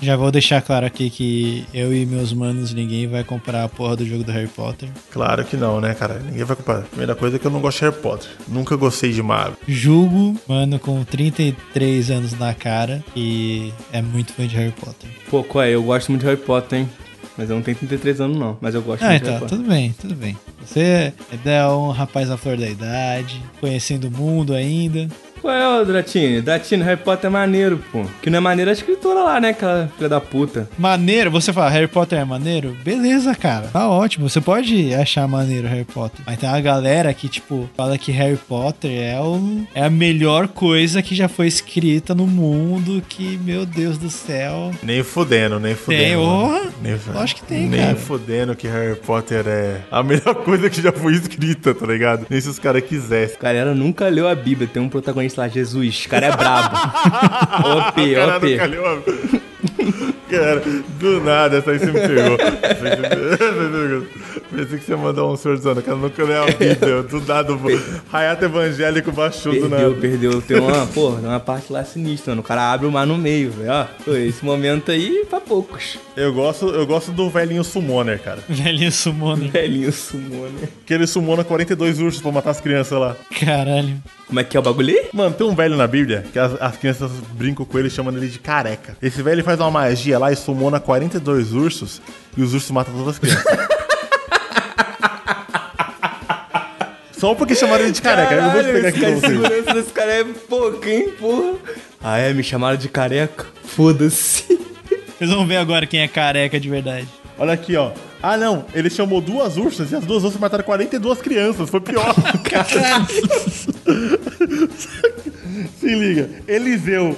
Já vou deixar claro aqui que eu e meus manos, ninguém vai comprar a porra do jogo do Harry Potter. Claro que não, né, cara? Ninguém vai comprar. Primeira coisa é que eu não gosto de Harry Potter. Nunca gostei de Mago. Julgo, mano, com 33 anos na cara e é muito fã de Harry Potter. Pô, qual é? Eu gosto muito de Harry Potter, hein? Mas eu não tenho 33 anos, não. Mas eu gosto Ah, muito de então, Harry Potter. tudo bem, tudo bem. Você é um rapaz à flor da idade, conhecendo o mundo ainda. Qual é, ô Dratini? Dratini, Harry Potter é maneiro, pô. Que não é maneiro a escritora lá, né? Aquela filha da puta. Maneiro, você fala Harry Potter é maneiro? Beleza, cara. Tá ótimo. Você pode achar maneiro Harry Potter. Mas tem uma galera que, tipo, fala que Harry Potter é, o, é a melhor coisa que já foi escrita no mundo. Que, meu Deus do céu. Nem fudendo, nem fudendo. Tem, mano. porra. Nem, Lógico que tem, nem cara. fudendo que Harry Potter é a melhor coisa que já foi escrita, tá ligado? Nem se os caras quisessem. Galera nunca leu a Bíblia. Tem um protagonista lá, Jesus. O cara é brabo. OP, OP. Cara, do nada, essa aí você me pegou. Pensei que você ia mandar um senhor dizendo, cara, nunca leu a Bíblia. Do nada, o Hayato evangélico baixou do Perdeu, nada. perdeu. Tem uma, porra, tem uma parte lá sinistra, mano. O cara abre o mar no meio, velho. Ó, Pô, esse momento aí, pra poucos. Eu gosto, eu gosto do velhinho summoner, cara. Velhinho summoner. Velhinho sumô, né? Que ele summona 42 ursos pra matar as crianças lá. Caralho. Como é que é o bagulho aí? Mano, tem um velho na Bíblia que as, as crianças brincam com ele chamando ele de careca. Esse velho faz uma magia lá e summona 42 ursos e os ursos matam todas as crianças. Só porque chamaram ele de careca. eu vou explicar aqui pra esse cara de vocês. segurança desse cara é pouco, hein, porra. Ah, é? Me chamaram de careca? Foda-se. Vocês vão ver agora quem é careca de verdade. Olha aqui, ó. Ah, não. Ele chamou duas ursas e as duas ursas mataram 42 crianças. Foi pior. Se liga. Eliseu.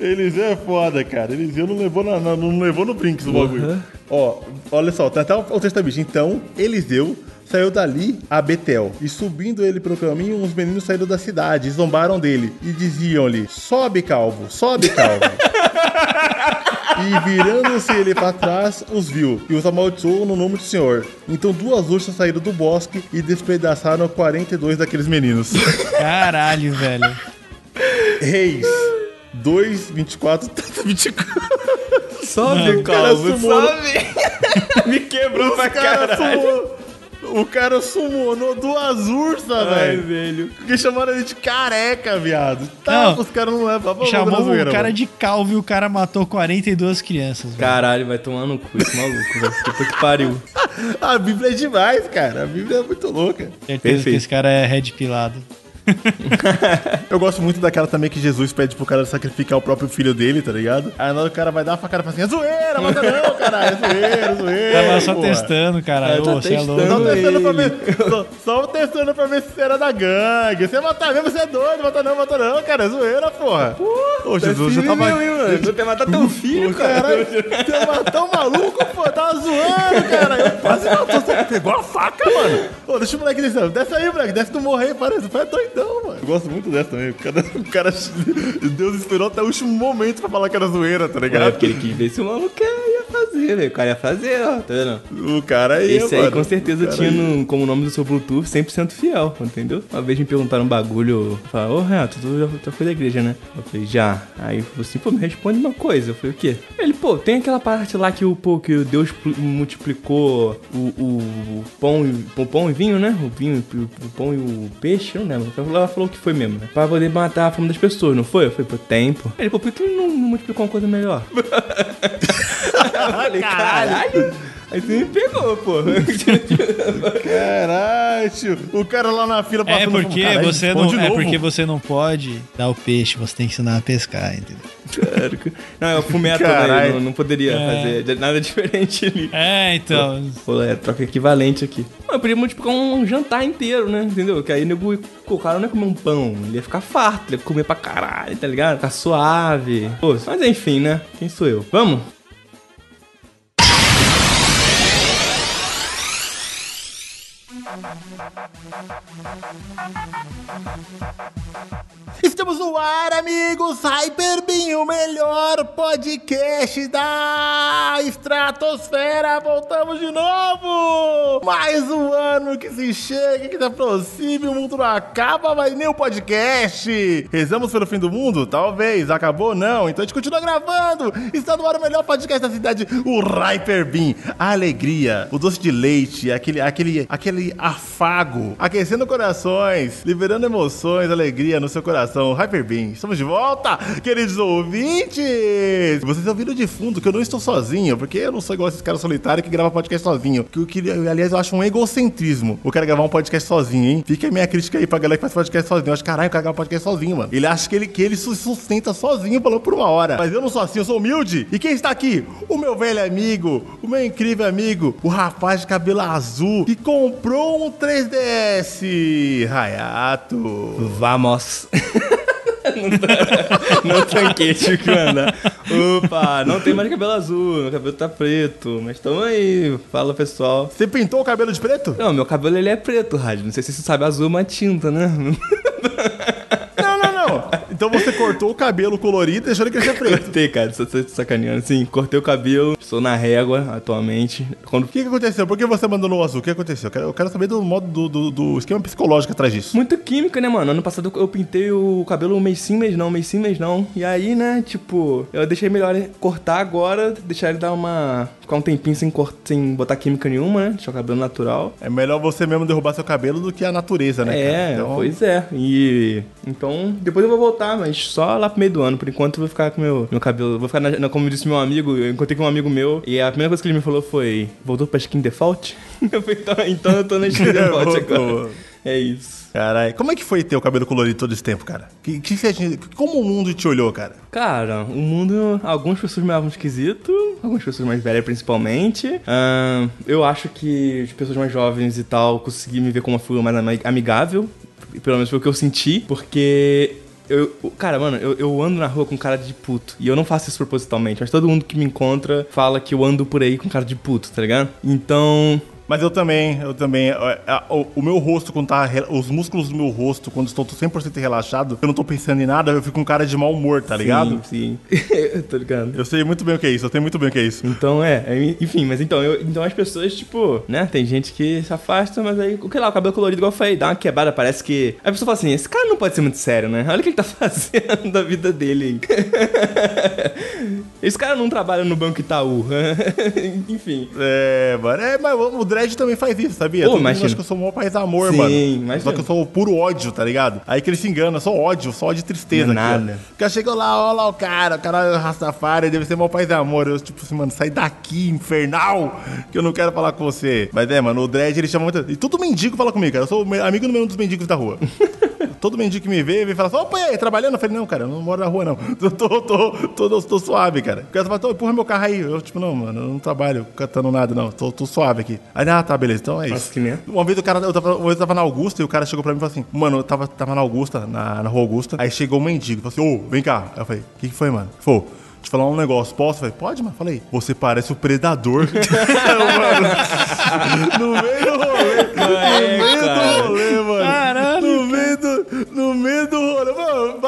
Eliseu é foda, cara. Eliseu não levou, na, na- não levou no Brinks o bagulho. Uhum. Ó, olha só. Tá até o, o texto da bicha. Então, Eliseu saiu dali a Betel. E subindo ele pelo caminho, uns meninos saíram da cidade zombaram dele. E diziam-lhe, sobe, calvo, sobe, calvo. E virando-se ele para trás, os viu e os amaldiçoou no nome do Senhor. Então duas ursas saíram do bosque e despedaçaram 42 daqueles meninos. Caralho, velho. Reis 2, 24, 24. Sobe, o cara calvo, sobe. Me quebrou pra O cara caralho. sumou. O cara summonou duas ursas, velho. velho. Porque chamaram ele de careca, viado. Tá, Não. os caras não levam. Chamou o cara mano. de calvo e o cara matou 42 crianças. velho. Caralho, vai tomar no cu esse maluco, velho. Puta que pariu. A Bíblia é demais, cara. A Bíblia é muito louca. Certeza Perfeito. que esse cara é red pilado. Eu gosto muito daquela também que Jesus pede pro cara sacrificar o próprio filho dele, tá ligado? Aí na hora o cara vai dar uma facada e fala assim: é zoeira, mata não, caralho, é zoeira, é zoeira. Tava só porra. testando, cara. É, tá Ô, você é testando. Só louco. testando pra ver. Só, só testando pra ver se você era da gangue. Você matar mesmo, você é doido, mata não, mata não, cara. É zoeira, porra. Ô, Jesus, já tava. meu, hein, mano. Até matar teu filho, cara. Caralho, você matou um maluco, zoando, cara. Eu quase matou, você pegou a faca, mano. Ô, deixa o moleque descer. Desce aí, moleque, desce tu morrer, parece. Foi doidão, mano. Eu gosto muito dessa também. O cara, o cara. Deus esperou até o último momento pra falar que era zoeira, tá É ligado? porque ele quis ver se o maluco ia fazer, velho. O cara ia fazer, ó. Tá vendo? O cara aí. Esse aí mano. com certeza tinha no- como nome do seu Bluetooth 100% fiel, entendeu? Uma vez me perguntaram um bagulho, falaram, ô Renato, tu já, já foi da igreja, né? Eu falei, já. Aí ele falou assim, pô, me responde uma coisa. Eu falei, o quê? Ele, pô, tem aquela parte lá que o, pô, que o Deus pl- multiplicou o, o, o pão, e, o pão e vinho, né? O vinho, o, o pão e o peixe, não lembro. Ela falou que foi mesmo, né? Pra poder matar a fome das pessoas, não foi? Eu falei, pô, tem, pô. Ele, pô, por que ele não, não multiplicou uma coisa melhor? Falei, caralho. Aí você me pegou, pô. Caralho, tio. O cara lá na fila É passando porque fome. Caralho, você não, é porque você não pode dar o peixe, você tem que ensinar a pescar, entendeu? Que- Não, é o fumeto aí, não, não poderia É. fazer nada diferente ali. É, então. Pô, é troca equivalente aqui. Mano, eu podia multiplicar um jantar inteiro, né? Entendeu? Que aí o nego, o cara não ia comer um pão, ele ia ficar farto, ele ia comer pra caralho, tá ligado? Ficar suave. Pô, mas enfim, né? Quem sou eu? Vamos? Estamos no ar, amigos! Hyperbin, o melhor podcast da estratosfera! Voltamos de novo! Mais um ano que se chega, que se aproxime, o mundo não acaba, mas nem o podcast! Rezamos pelo fim do mundo? Talvez. Acabou? Não. Então a gente continua gravando! Está no ar o melhor podcast da cidade, o Hyperbin. A alegria, o doce de leite, aquele, aquele, aquele afago, aquecendo corações, liberando emoções, alegria no seu coração. Hyperbin, estamos de volta, queridos ouvintes! Vocês ouviram de fundo que eu não estou sozinho, porque eu não sou igual esses caras solitários que gravam podcast sozinho. Que, queria, aliás, eu acho um egocentrismo o cara gravar um podcast sozinho, hein? Fica a minha crítica aí pra galera que faz podcast sozinho. Eu acho, caralho, o cara grava podcast sozinho, mano. Ele acha que ele, que ele se sustenta sozinho, falou por uma hora. Mas eu não sou assim, eu sou humilde. E quem está aqui? O meu velho amigo, o meu incrível amigo, o rapaz de cabelo azul que comprou um 3DS. Rayato. Vamos. não tranquei, mandar. Opa, não tem mais cabelo azul, meu cabelo tá preto. Mas tamo aí, fala pessoal. Você pintou o cabelo de preto? Não, meu cabelo ele é preto, Rádio. Não sei se você sabe, azul é uma tinta, né? Não, não, não. Então você cortou o cabelo colorido e deixou ele crescer preto. Cortei, cara, só tô sacaneando. Sim, cortei o cabelo, estou na régua atualmente. Quando... O que, que aconteceu? Por que você abandonou o azul? O que aconteceu? Eu quero, eu quero saber do modo do, do, do esquema psicológico atrás disso. Muito química, né, mano? Ano passado eu pintei o cabelo um mês sim, mês não, mês sim, mês não. E aí, né, tipo, eu deixei melhor cortar agora, deixar ele dar uma. ficar um tempinho sem, cort... sem botar química nenhuma, né? Deixar o cabelo natural. É melhor você mesmo derrubar seu cabelo do que a natureza, né? É, cara? Então, pois é. E. Então, depois eu vou voltar, mas só lá pro meio do ano. Por enquanto eu vou ficar com meu, meu cabelo. Vou ficar, na, na- como disse meu amigo, eu encontrei com um amigo meu. E a primeira coisa que ele me falou foi: voltou pra skin default? Eu falei, então, então eu tô na skin default agora. É isso. Caralho, como é que foi ter o cabelo colorido todo esse tempo, cara? Que, que tinha- como o mundo te olhou, cara? Cara, o mundo. Algumas pessoas me achavam esquisito, algumas pessoas mais velhas principalmente. Ahn, eu acho que as pessoas mais jovens e tal consegui me ver como uma figura mais ami- amigável. Pelo menos foi o que eu senti, porque. Eu, cara, mano, eu, eu ando na rua com cara de puto. E eu não faço isso propositalmente, mas todo mundo que me encontra fala que eu ando por aí com cara de puto, tá ligado? Então, Mas eu também, eu também. é, O, o meu rosto, quando tá. Os músculos do meu rosto, quando estou 100% relaxado, eu não tô pensando em nada, eu fico com cara de mau humor, tá ligado? Sim, sim. tô ligado. Eu sei muito bem o que é isso, eu sei muito bem o que é isso. Então é, é, enfim, mas então, eu, então as pessoas, tipo, né, tem gente que se afasta, mas aí, o que lá, o cabelo colorido, igual eu falei, dá uma quebrada, parece que. A pessoa fala assim: esse cara não pode ser muito sério, né? Olha o que ele tá fazendo da vida dele. esse cara não trabalha no Banco Itaú. enfim. É, mano. É, mas o Dredd também faz isso, sabia? Pô, Todo mundo imagina. acha que eu sou o maior país amor, Sim, mano. imagina. Só que eu sou o puro ódio, tá ligado? Aí que ele se engana, só ódio, só ódio e tristeza. Não é aqui, nada. O cara chegou lá, ó lá o cara, o cara é Rastafari, deve ser o maior país amor. Eu, tipo assim, mano, sai daqui, infernal, que eu não quero falar com você. Mas é, mano, o Dredd, ele chama muito... E todo mendigo fala comigo, cara. Eu sou amigo número um dos mendigos da rua. Todo mendigo que me vê, vem falar assim, opa, e aí, trabalhando? Eu falei, não, cara, eu não moro na rua, não. Eu tô, tô, tô, tô, tô suave, cara. O cara fala, "Tô, empurra meu carro aí. Eu, tipo, não, mano, eu não trabalho cantando nada, não. Tô, tô suave aqui. Aí, ah, tá, beleza, então é Nossa, isso. que merda. Uma vez o cara, eu tava, uma vez eu tava na Augusta e o cara chegou pra mim e falou assim, mano, eu tava, tava na Augusta, na, na rua Augusta, aí chegou um mendigo, falou assim, ô, vem cá. Aí eu falei, o que, que foi, mano? Falou, deixa eu falar um negócio, posso? Eu falei, pode, mano? Falei, você parece o predador. mano, no meio do rolê, no meio do rolê, mano. Caralho, No meio do, no meio do rolê. Mano,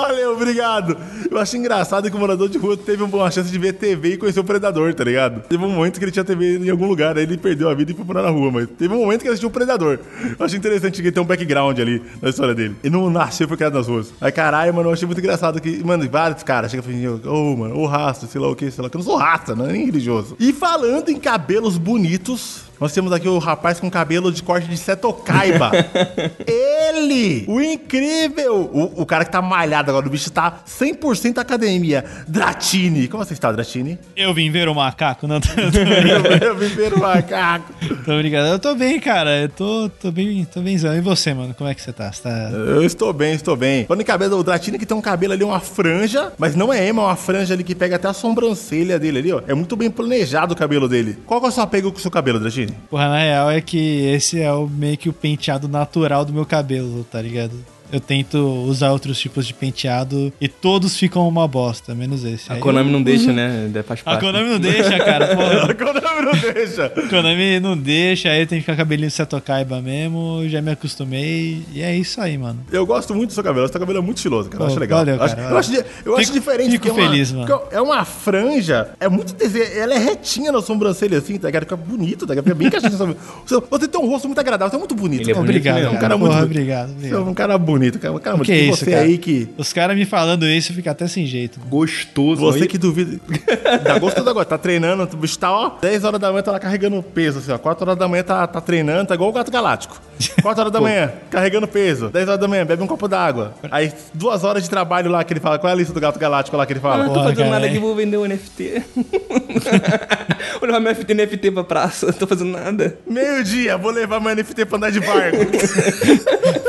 obrigado. Eu acho engraçado que o morador de rua teve uma chance de ver TV e conhecer o Predador, tá ligado? Teve um momento que ele tinha TV em algum lugar, aí ele perdeu a vida e foi morar na rua, mas teve um momento que ele assistiu o Predador. Eu achei interessante que ele tem um background ali na história dele. Ele não nasceu e foi criado nas ruas. Aí, caralho, mano, eu achei muito engraçado que, mano, vários caras chegam e falam, ô, mano, ô raça, sei lá o que, sei lá, que eu não sou raça, não é nem religioso. E falando em cabelos bonitos, nós temos aqui o rapaz com cabelo de corte de Setokaiba. Ele! O incrível! O, o cara que tá malhado agora, o bicho tá 100% academia. Dratini! Como você está, Dratini? Eu vim ver o macaco, não tô, tô, Eu vim ver o macaco. tô brincando. Eu tô bem, cara. Eu tô, tô bem, tô benzão. E você, mano? Como é que você tá? Você tá... Eu estou bem, estou bem. Falando em cabelo, o Dratini que tem um cabelo ali, uma franja, mas não é ema, é uma franja ali que pega até a sobrancelha dele ali, ó. É muito bem planejado o cabelo dele. Qual que é o seu apego com o seu cabelo, Dratini? Porra, na real é que esse é o, meio que o penteado natural do meu cabelo, tá ligado? Eu tento usar outros tipos de penteado e todos ficam uma bosta, menos esse. A Aí Konami eu não uso- deixa, né? Faz A parte. Konami não deixa, cara. Pô, A Konami não deixa. a Konami não deixa, aí tem que ficar cabelinho Seto Kaiba mesmo, já me acostumei. E é isso aí, mano. Eu gosto muito do seu cabelo. Seu cabelo é muito estiloso, cara. Eu Pô, acho legal. valeu, eu acho, cara, eu acho, eu acho Fico- diferente. fico porque é uma- feliz, mano. porque É uma franja. É muito desenho. Ela é retinha na sobrancelha, assim, tá ligado? Fica bonito, tá ligado? Fica bem caixinha. Você você tem um rosto muito agradável. Você é muito bonito. Ele é bonito Obrigado, mesmo. cara. Um cara muito Porra, bonito. obrigado, Você é obrigado. um cara bonito, cara. Um cara Que bonito. E isso, você cara? aí que. Os caras me falando isso, fica até sem jeito. mano. Gostoso. Você olha. que duvida. Dá gostoso agora. Tá treinando, o bicho tá, ó. 10 horas da manhã tá lá carregando peso, assim, ó. 4 horas da manhã tá, tá treinando, tá igual o gato galáctico. 4 horas da manhã, carregando peso. 10 horas da manhã, bebe um copo d'água. Aí, duas horas de trabalho lá que ele fala. Qual é a lista do gato galáctico lá que ele Ah, fala? não tô fazendo nada é. aqui, vou vender um NFT. vou levar meu NFT, NFT pra praça, não tô fazendo nada. Meio-dia, vou levar meu NFT pra andar de barco.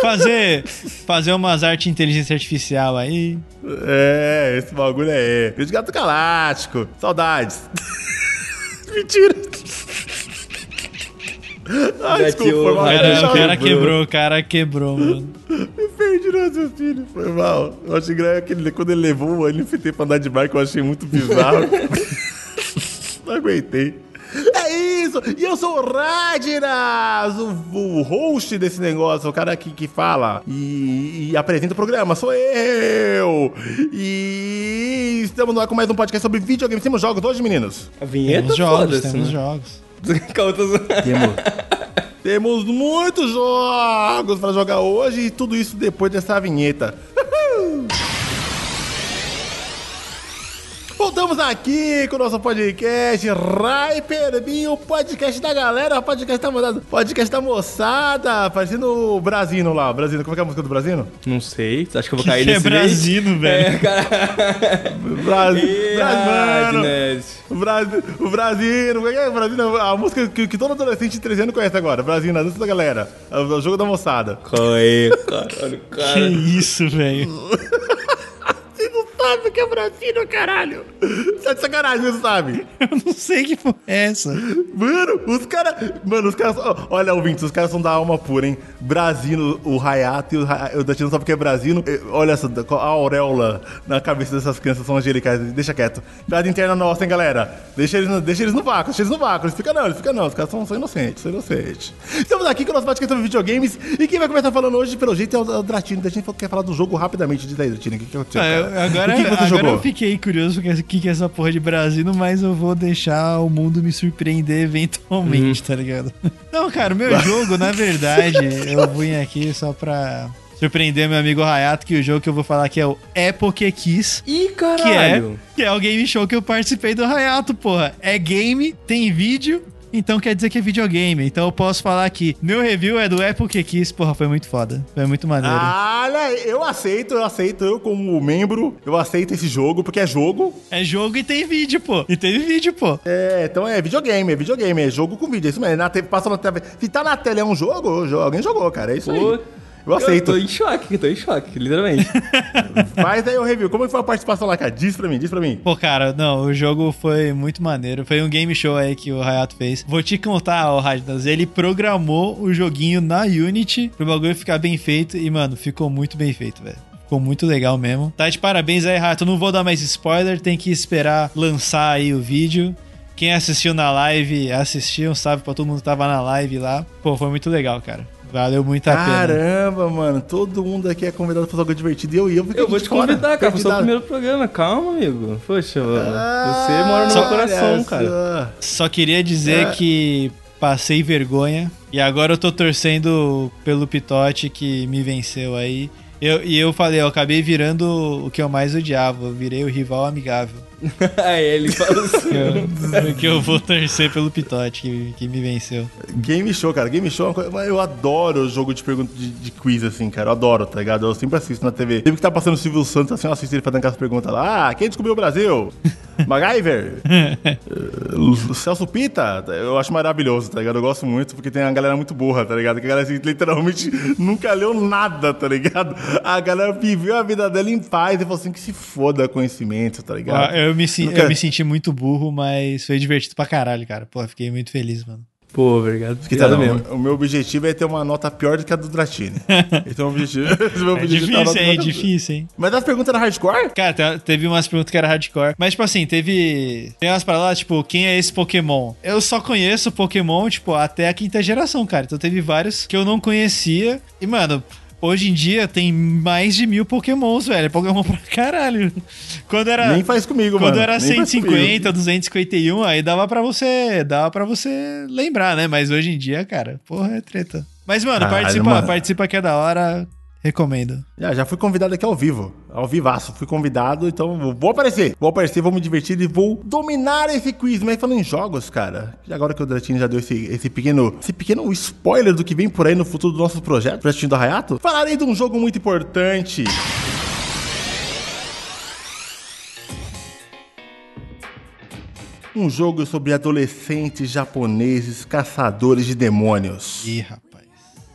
Fazer, fazer umas artes de inteligência artificial aí. é, esse bagulho é. Vídeo gato galáctico. Saudades. Mentira. Ai, desculpa, foi mal. Cara, o cara quebrou. o cara quebrou, mano. Me perdi no raciocínio, foi mal. Eu achei que aquele, quando ele levou o NFT pra andar de barco, eu achei muito bizarro. Não aguentei. É isso! E eu sou o Radnas, o, o host desse negócio, o cara que, que fala e, e apresenta o programa, sou eu! E estamos ar com mais um podcast sobre videogames. Temos jogos hoje, meninos? A vinheta, Temos jogos, temos né? jogos. Temos. Temos muitos jogos para jogar hoje e tudo isso depois dessa vinheta. Voltamos aqui com o nosso podcast Hyperbin, o podcast da galera, podcast da moçada, podcast da moçada, parecendo o Brasino lá. Brasino, como é que é a música do Brasino? Não sei, acho que eu vou Que cair que é nesse Brasino, velho? É, cara. Brasino. Radnet. O Brasil, o Brasino, como é que é? O Brasino, a música que, que todo adolescente de 13 anos conhece agora. Brasino, a dança da galera. É o, jogo da moçada. Qual é, caralho, Que cara? isso, velho. Sabe o que é Brasino, caralho. Tá de sacanagem, você sabe. Eu não sei que porra é essa. Mano, os caras. Mano, os caras. Olha, ouvintes, os caras são da alma pura, hein? Brasino, o Hayato e o, Hay- o sabe o que é Brasino. Olha essa, a auréola na cabeça dessas crianças são angelicais. Deixa quieto. Piada interna nossa, hein, galera? Deixa eles, no- deixa eles no vácuo, deixa eles no vácuo. Eles ficam não, eles ficam não. Os caras são, são inocentes, são inocentes. Estamos aqui com o nosso podcast sobre videogames. E quem vai começar falando hoje, pelo jeito, é o, é o Dratino. A gente quer falar do jogo rapidamente. Diz aí, Dratino, o que, que aconteceu? Ah, agora o que, você agora jogou? eu fiquei curioso com o que, que é essa porra de Brasino, mas eu vou deixar o mundo me surpreender eventualmente, tá ligado? Não, cara, o meu jogo, na verdade, eu vim aqui só pra surpreender meu amigo Hayato, que o jogo que eu vou falar aqui é o Epoch Kiss. Ih, Que é, caralho. que é o game show que eu participei do Hayato, porra. É game, tem vídeo, então quer dizer que é videogame. Então eu posso falar que meu review é do Epoch Kiss, porra, foi muito foda. Foi muito maneiro. Olha, eu aceito, eu aceito, eu como membro, eu aceito esse jogo, porque é jogo. É jogo e tem vídeo, pô. E teve vídeo, pô. É, então é videogame, é videogame, é jogo com vídeo, é isso mesmo. Na te- passa na tela. Se tá na tela é um jogo, jo- alguém jogou, cara, é isso Pô, aí. Eu aceito. Eu tô em choque, eu tô em choque, literalmente. Faz aí o review. Como é que foi a participação lá, cara? Diz pra mim, diz pra mim. Pô, cara, não, o jogo foi muito maneiro. Foi um game show aí que o Hayato fez. Vou te contar, ó, Radnas, ele programou o joguinho na Unity pro bagulho ficar bem feito e, mano, ficou muito bem feito, velho. Ficou muito legal mesmo. Tá de parabéns aí, Rato. Não vou dar mais spoiler, tem que esperar lançar aí o vídeo. Quem assistiu na live, assistiu, sabe? Pra todo mundo que tava na live lá. Pô, foi muito legal, cara. Valeu muito a pena. Caramba, mano, todo mundo aqui é convidado pra fazer algo divertido e eu, e eu Eu vou te fora, convidar, cara, pro seu perdido. primeiro programa. Calma, amigo. Poxa, Ah, você mora no meu coração, cara. só. Só queria dizer É. que passei vergonha e agora eu tô torcendo pelo Pitote que me venceu aí. Eu, e eu falei, eu acabei virando o que eu mais odiava, eu virei o rival amigável. Aí ele falou assim. Que eu, que eu vou torcer pelo Pitote que, que me venceu. Game show, cara. Game show é uma coisa. Eu adoro o jogo de pergunta de, de quiz, assim, cara. Eu adoro, tá ligado? Eu sempre assisto na TV. Sempre que tá passando o Silvio Santos, assim, eu assisto ele fazendo aquelas perguntas lá. Ah, quem descobriu o Brasil? MacGyver? Eh, Celso Pita? Eu acho maravilhoso, tá ligado? Eu gosto muito porque tem uma galera muito burra, tá ligado? Que a galera assim, literalmente nunca leu nada, tá ligado? A galera viveu a vida dela em paz e falou assim: que se foda conhecimento, tá ligado? Ah, Eu me, sen- Nunca- eu me senti muito burro, mas foi divertido pra caralho, cara. Pô, fiquei muito feliz, mano. Pô, obrigado. Que Obrigado tá, mesmo. o meu objetivo é ter uma nota pior do que a do Dratini. É o objetivo. É meu É objetivo, difícil, hein? É difícil, hein? Mas as perguntas eram hardcore? Cara, te- teve umas perguntas que era hardcore. Mas, tipo assim, teve. Tem umas paradas lá, tipo, quem é esse Pokémon? Eu só conheço Pokémon, tipo, até a quinta geração, cara. Então teve vários que eu não conhecia. E, mano. Hoje em dia tem mais de mil Pokémons, velho. É Pokémon pra caralho. Quando era. Nem faz comigo, Quando mano. era Nem faz 150, 251, aí dava pra você. Dava para você lembrar, né? Mas hoje em dia, cara, porra, é treta. Mas, mano, Caralho, participa, mano. participa que é da hora. Recomendo. Já, já fui convidado aqui ao vivo. Ao vivaço. Fui convidado, então vou aparecer. Vou aparecer, vou me divertir e vou dominar esse quiz. Mas falando em jogos, cara, agora que o Dratini já deu esse, esse pequeno esse pequeno spoiler do que vem por aí no futuro do nosso projeto, Dratini do Hayato, falarei de um jogo muito importante. Um jogo sobre adolescentes japoneses caçadores de demônios. Ih, rapaz.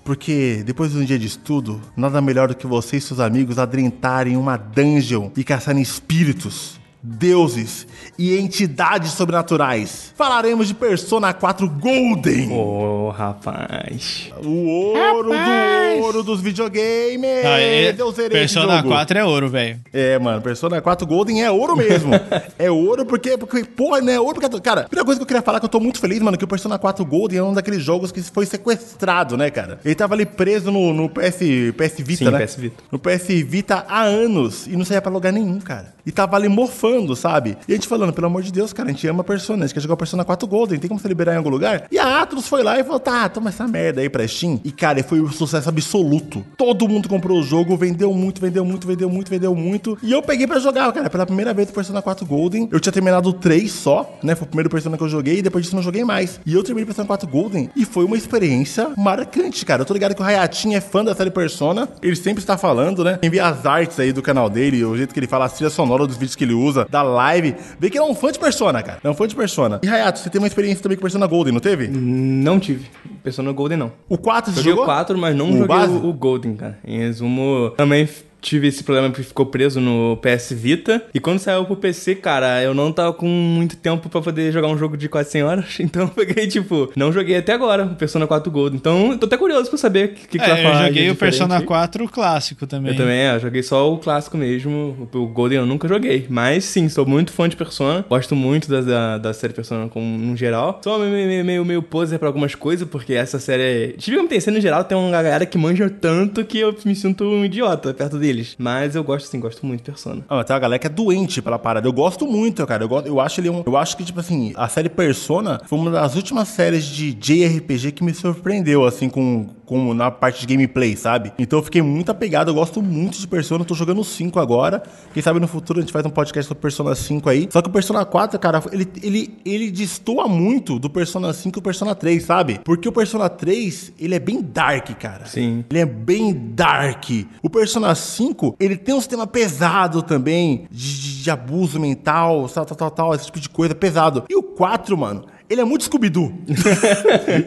Porque depois de um dia de estudo, nada melhor do que você e seus amigos adentrarem uma dungeon e caçarem espíritos, deuses e entidades sobrenaturais. Falaremos de Persona 4 Golden. Ô, rapaz. O ouro do ouro dos videogames. Ah, é- Eu zerei esse Persona jogo. 4 é ouro, velho. É, mano, Persona 4 Golden é ouro mesmo. é ouro porque, porque porra, né? Ouro porque. Cara, a primeira coisa que eu queria falar é que eu tô muito feliz, mano, que o Persona 4 Golden é um daqueles jogos que foi sequestrado, né, cara? Ele tava ali preso no, no PS, PS Vita, Sim, né? PS Vita. No PS Vita há anos e não saía pra lugar nenhum, cara. E tava ali mofando, sabe? E a gente falando, pelo amor de Deus, cara, a gente ama Persona, a gente quer jogar o Persona 4 Golden, tem como você liberar em algum lugar? E a Atlus foi lá e falou, tá, toma essa merda aí pra Steam. E, cara, foi um sucesso absoluto. Todo mundo comprou o jogo, vendeu muito, vendeu muito, vendeu muito, vendeu muito. E eu peguei pra jogar, cara, pela primeira vez o Persona 4 Golden. Eu tinha terminado o 3 só, né? Foi o primeiro Persona que eu joguei e depois disso não joguei mais. E eu terminei Persona 4 Golden e foi uma experiência marcante, cara. Eu tô ligado que o Hayatin é fã da série Persona, ele sempre está falando, né? Quem vê as artes aí do canal dele, o jeito que ele fala, a trilha sonora dos vídeos que ele usa, da live, vê que ele é um fã de Persona, cara. É um fã de Persona. E Hayato, você teve uma experiência também com Persona Golden, não teve? Não tive. Persona Golden não. O 4 você Joguei jogou? o 4, mas não O joguei base? o, o Golden, cara. Em resumo, também tive esse problema que ficou preso no PS Vita. E quando saiu pro PC, cara, eu não tava com muito tempo pra poder jogar um jogo de quase 100 horas. Então eu peguei, tipo, não joguei até agora o Persona 4 Golden. Então tô até curioso pra saber o que, que, que vai É, falar eu joguei o Persona aí. 4 clássico também. Eu também, é, eu joguei só o clássico mesmo. O Golden eu nunca joguei. Mas sim, sou muito fã de Persona. Gosto muito da, da, da série Persona como, no geral. Sou meio, meio, meio, meio poser pra algumas coisas, porque essa série. Tive que no geral, tem uma galera que manja tanto que eu me sinto um idiota perto deles. Mas eu gosto sim, gosto muito de Persona. Ah, tem uma galera que é doente pela parada. Eu gosto muito, cara. Eu, gosto, eu acho ele um. Eu acho que, tipo assim, a série Persona foi uma das últimas séries de JRPG que me surpreendeu, assim, com, com na parte de gameplay, sabe? Então eu fiquei muito apegado. Eu gosto muito de Persona. Eu tô jogando o 5 agora. Quem sabe no futuro a gente faz um podcast sobre Persona 5 aí. Só que o Persona 4, cara, ele, ele, ele destoa muito do Persona 5 e o Persona 3, sabe? Porque o Persona 3, ele é bem dark, cara. Sim. Ele é bem dark. O Persona 5, ele tem um sistema pesado também, de, de- abuso mental, tal, tal, tal, tal, esse tipo de coisa pesado. E o 4, mano, ele é muito Scooby-Doo.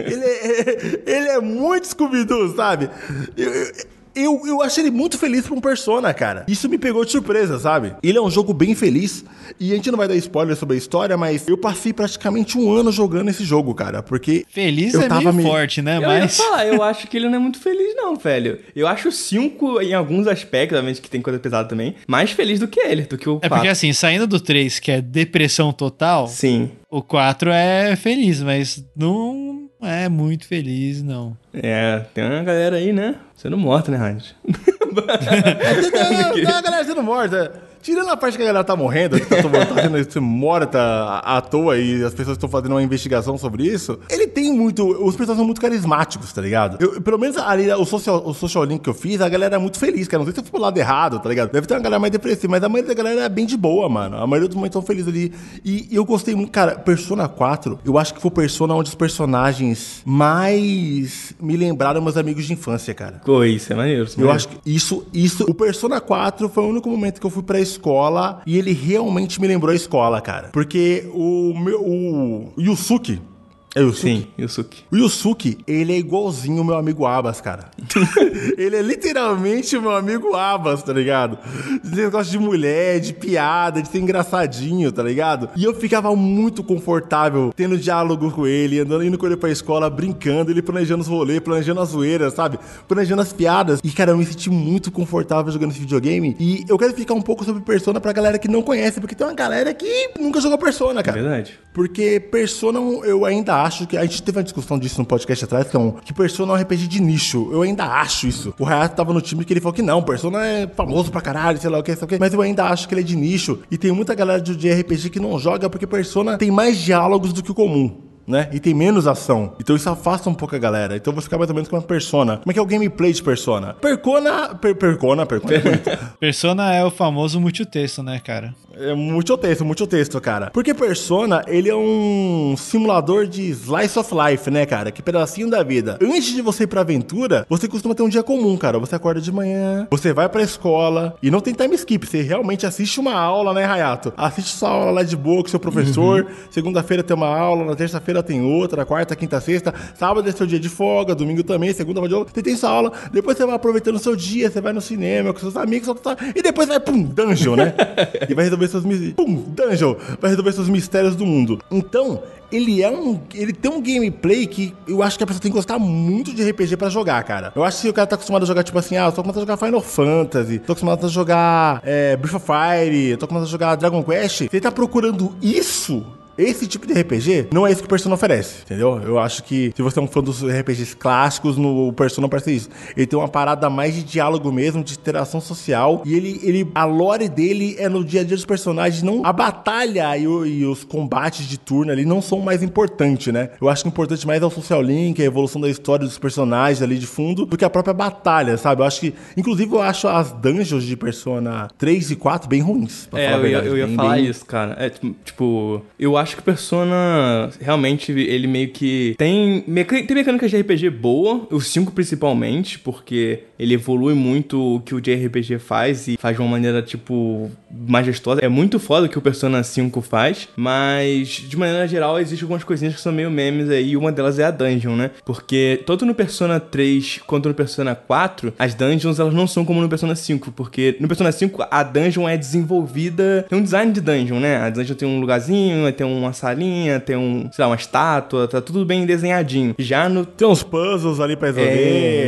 ele, é, ele é muito Scooby-Doo, sabe? Eu, eu, eu, eu achei ele muito feliz pra um Persona, cara. Isso me pegou de surpresa, sabe? Ele é um jogo bem feliz. E a gente não vai dar spoiler sobre a história, mas eu passei praticamente um ano jogando esse jogo, cara. Porque. Feliz eu é tava meio me- forte, né? Eu ia Mas. falar, eu acho que ele não é muito feliz, não, velho. Eu acho o 5, em alguns aspectos, obviamente que tem coisa pesada também, mais feliz do que ele, do que o É 4. porque assim, saindo do 3, que é depressão total, Sim. o 4 é feliz, mas não é muito feliz, não. É, tem uma galera aí, né? Sendo morta, né, Hans? Não, não, não, a galera sendo morta. Tirando a parte que a galera tá morrendo, que tá, tomando- tá sendo morta à à toa e as pessoas estão fazendo uma investigação sobre isso, ele tem muito. Os personagens são muito carismáticos, tá ligado? Eu- pelo menos ali, o social, o social link que eu fiz, a galera é muito feliz, cara. Não sei se eu fui pro lado errado, tá ligado? Deve ter uma galera mais depressiva, mas a maioria da galera é bem de boa, mano. A maioria dos momentos são felizes ali. E eu gostei muito, cara, Persona 4, eu acho que foi o Persona onde os personagens mais me lembraram meus amigos de infância, cara. Pô, isso é maneiro. isso é Eu maneiro. acho que isso, isso, o Persona 4 foi o único momento que eu fui pra escola e ele realmente me lembrou a escola, cara. Porque o meu, o Yusuke, É o? Sim, Yusuke. O Yusuke, ele é igualzinho o meu amigo Abas, cara. ele é literalmente o meu amigo Abas, tá ligado? Esse negócio de mulher, de piada, de ser engraçadinho, tá ligado? E eu ficava muito confortável tendo diálogo com ele, andando indo com ele pra escola, brincando, ele planejando os rolês, planejando as zoeiras, sabe? Planejando as piadas. E, cara, eu me senti muito confortável jogando esse videogame. E eu quero explicar um pouco sobre Persona pra galera que não conhece, porque tem uma galera que nunca jogou Persona, É cara. verdade. Porque Persona, eu ainda acho que. A gente teve uma discussão disso no podcast atrás, que, é um, que Persona é um RPG de nicho. Eu ainda acho isso. O Hayato tava no time que ele falou que não, Persona é famoso pra caralho, sei lá o que, sei lá o que. Mas eu ainda acho que ele é de nicho. E tem muita galera de RPG que não joga porque Persona tem mais diálogos do que o comum. Né? E tem menos ação. Então isso afasta um pouco a galera. Então eu vou ficar mais ou menos com uma persona. Como é que é o gameplay de persona? Percona. Per, percona, percona. é. Persona é o famoso multitexto, né, cara? É muito texto, muito texto, cara. Porque Persona, ele é um simulador de slice of life, né, cara? Que pedacinho da vida. Antes de você ir pra aventura, você costuma ter um dia comum, cara. Você acorda de manhã, você vai pra escola e não tem time skip. Você realmente assiste uma aula, né, Rayato? Assiste sua aula lá de boa com seu professor. Segunda-feira tem uma aula, na terça-feira tem outra, quarta, quinta, sexta. Sábado é seu dia de folga, domingo também, segunda vai de aula. Você tem sua aula, depois você vai aproveitando o seu dia, você vai no cinema com seus amigos, tá, e depois vai pra um dungeon, né? e vai resolver seus pum, dungeon, vai resolver seus mistérios do mundo. Então, ele é um, ele tem um gameplay que eu acho que a pessoa tem que gostar muito de RPG pra jogar, cara. Eu acho que se o cara tá acostumado a jogar tipo assim, ah, eu tô acostumado a jogar Final Fantasy, tô acostumado a jogar é, Breath of Fire, tô acostumado a jogar Dragon Quest, se ele tá procurando isso esse tipo de RPG não é isso que o Persona oferece, entendeu? Eu acho que se você é um fã dos RPGs clássicos, no o Persona parece isso. Ele tem uma parada mais de diálogo mesmo, de interação social. E ele, ele a lore dele é no dia a dia dos personagens. Não, a batalha e, o- e os combates de turno ali não são mais importante, né? Eu acho que o importante mais é o social link, a evolução da história dos personagens ali de fundo, do que a própria batalha, sabe? Eu acho que, inclusive, eu acho as dungeons de Persona 3 e 4 bem ruins. pra É, eu ia, verdade. eu ia Bem- falar bem- isso, cara. É, tipo- tipo, eu acho que Persona, realmente, ele meio que tem, tem mecânicas de RPG boa, os 5 principalmente, porque ele evolui muito o que o JRPG faz e faz de uma maneira, tipo, majestosa. É muito foda o que o Persona 5 faz, mas, de maneira geral, existem algumas coisinhas que são meio memes aí, e uma delas é a dungeon, né? Porque tanto no Persona 3 quanto no Persona 4, as dungeons, elas não são como no Persona 5, porque no Persona 5 a dungeon é desenvolvida, tem um design de dungeon, né? A dungeon tem um lugarzinho, tem uma salinha, tem um, sei lá, uma estátua, tá tudo bem desenhadinho. Já no Tem uns puzzles ali pra resolver.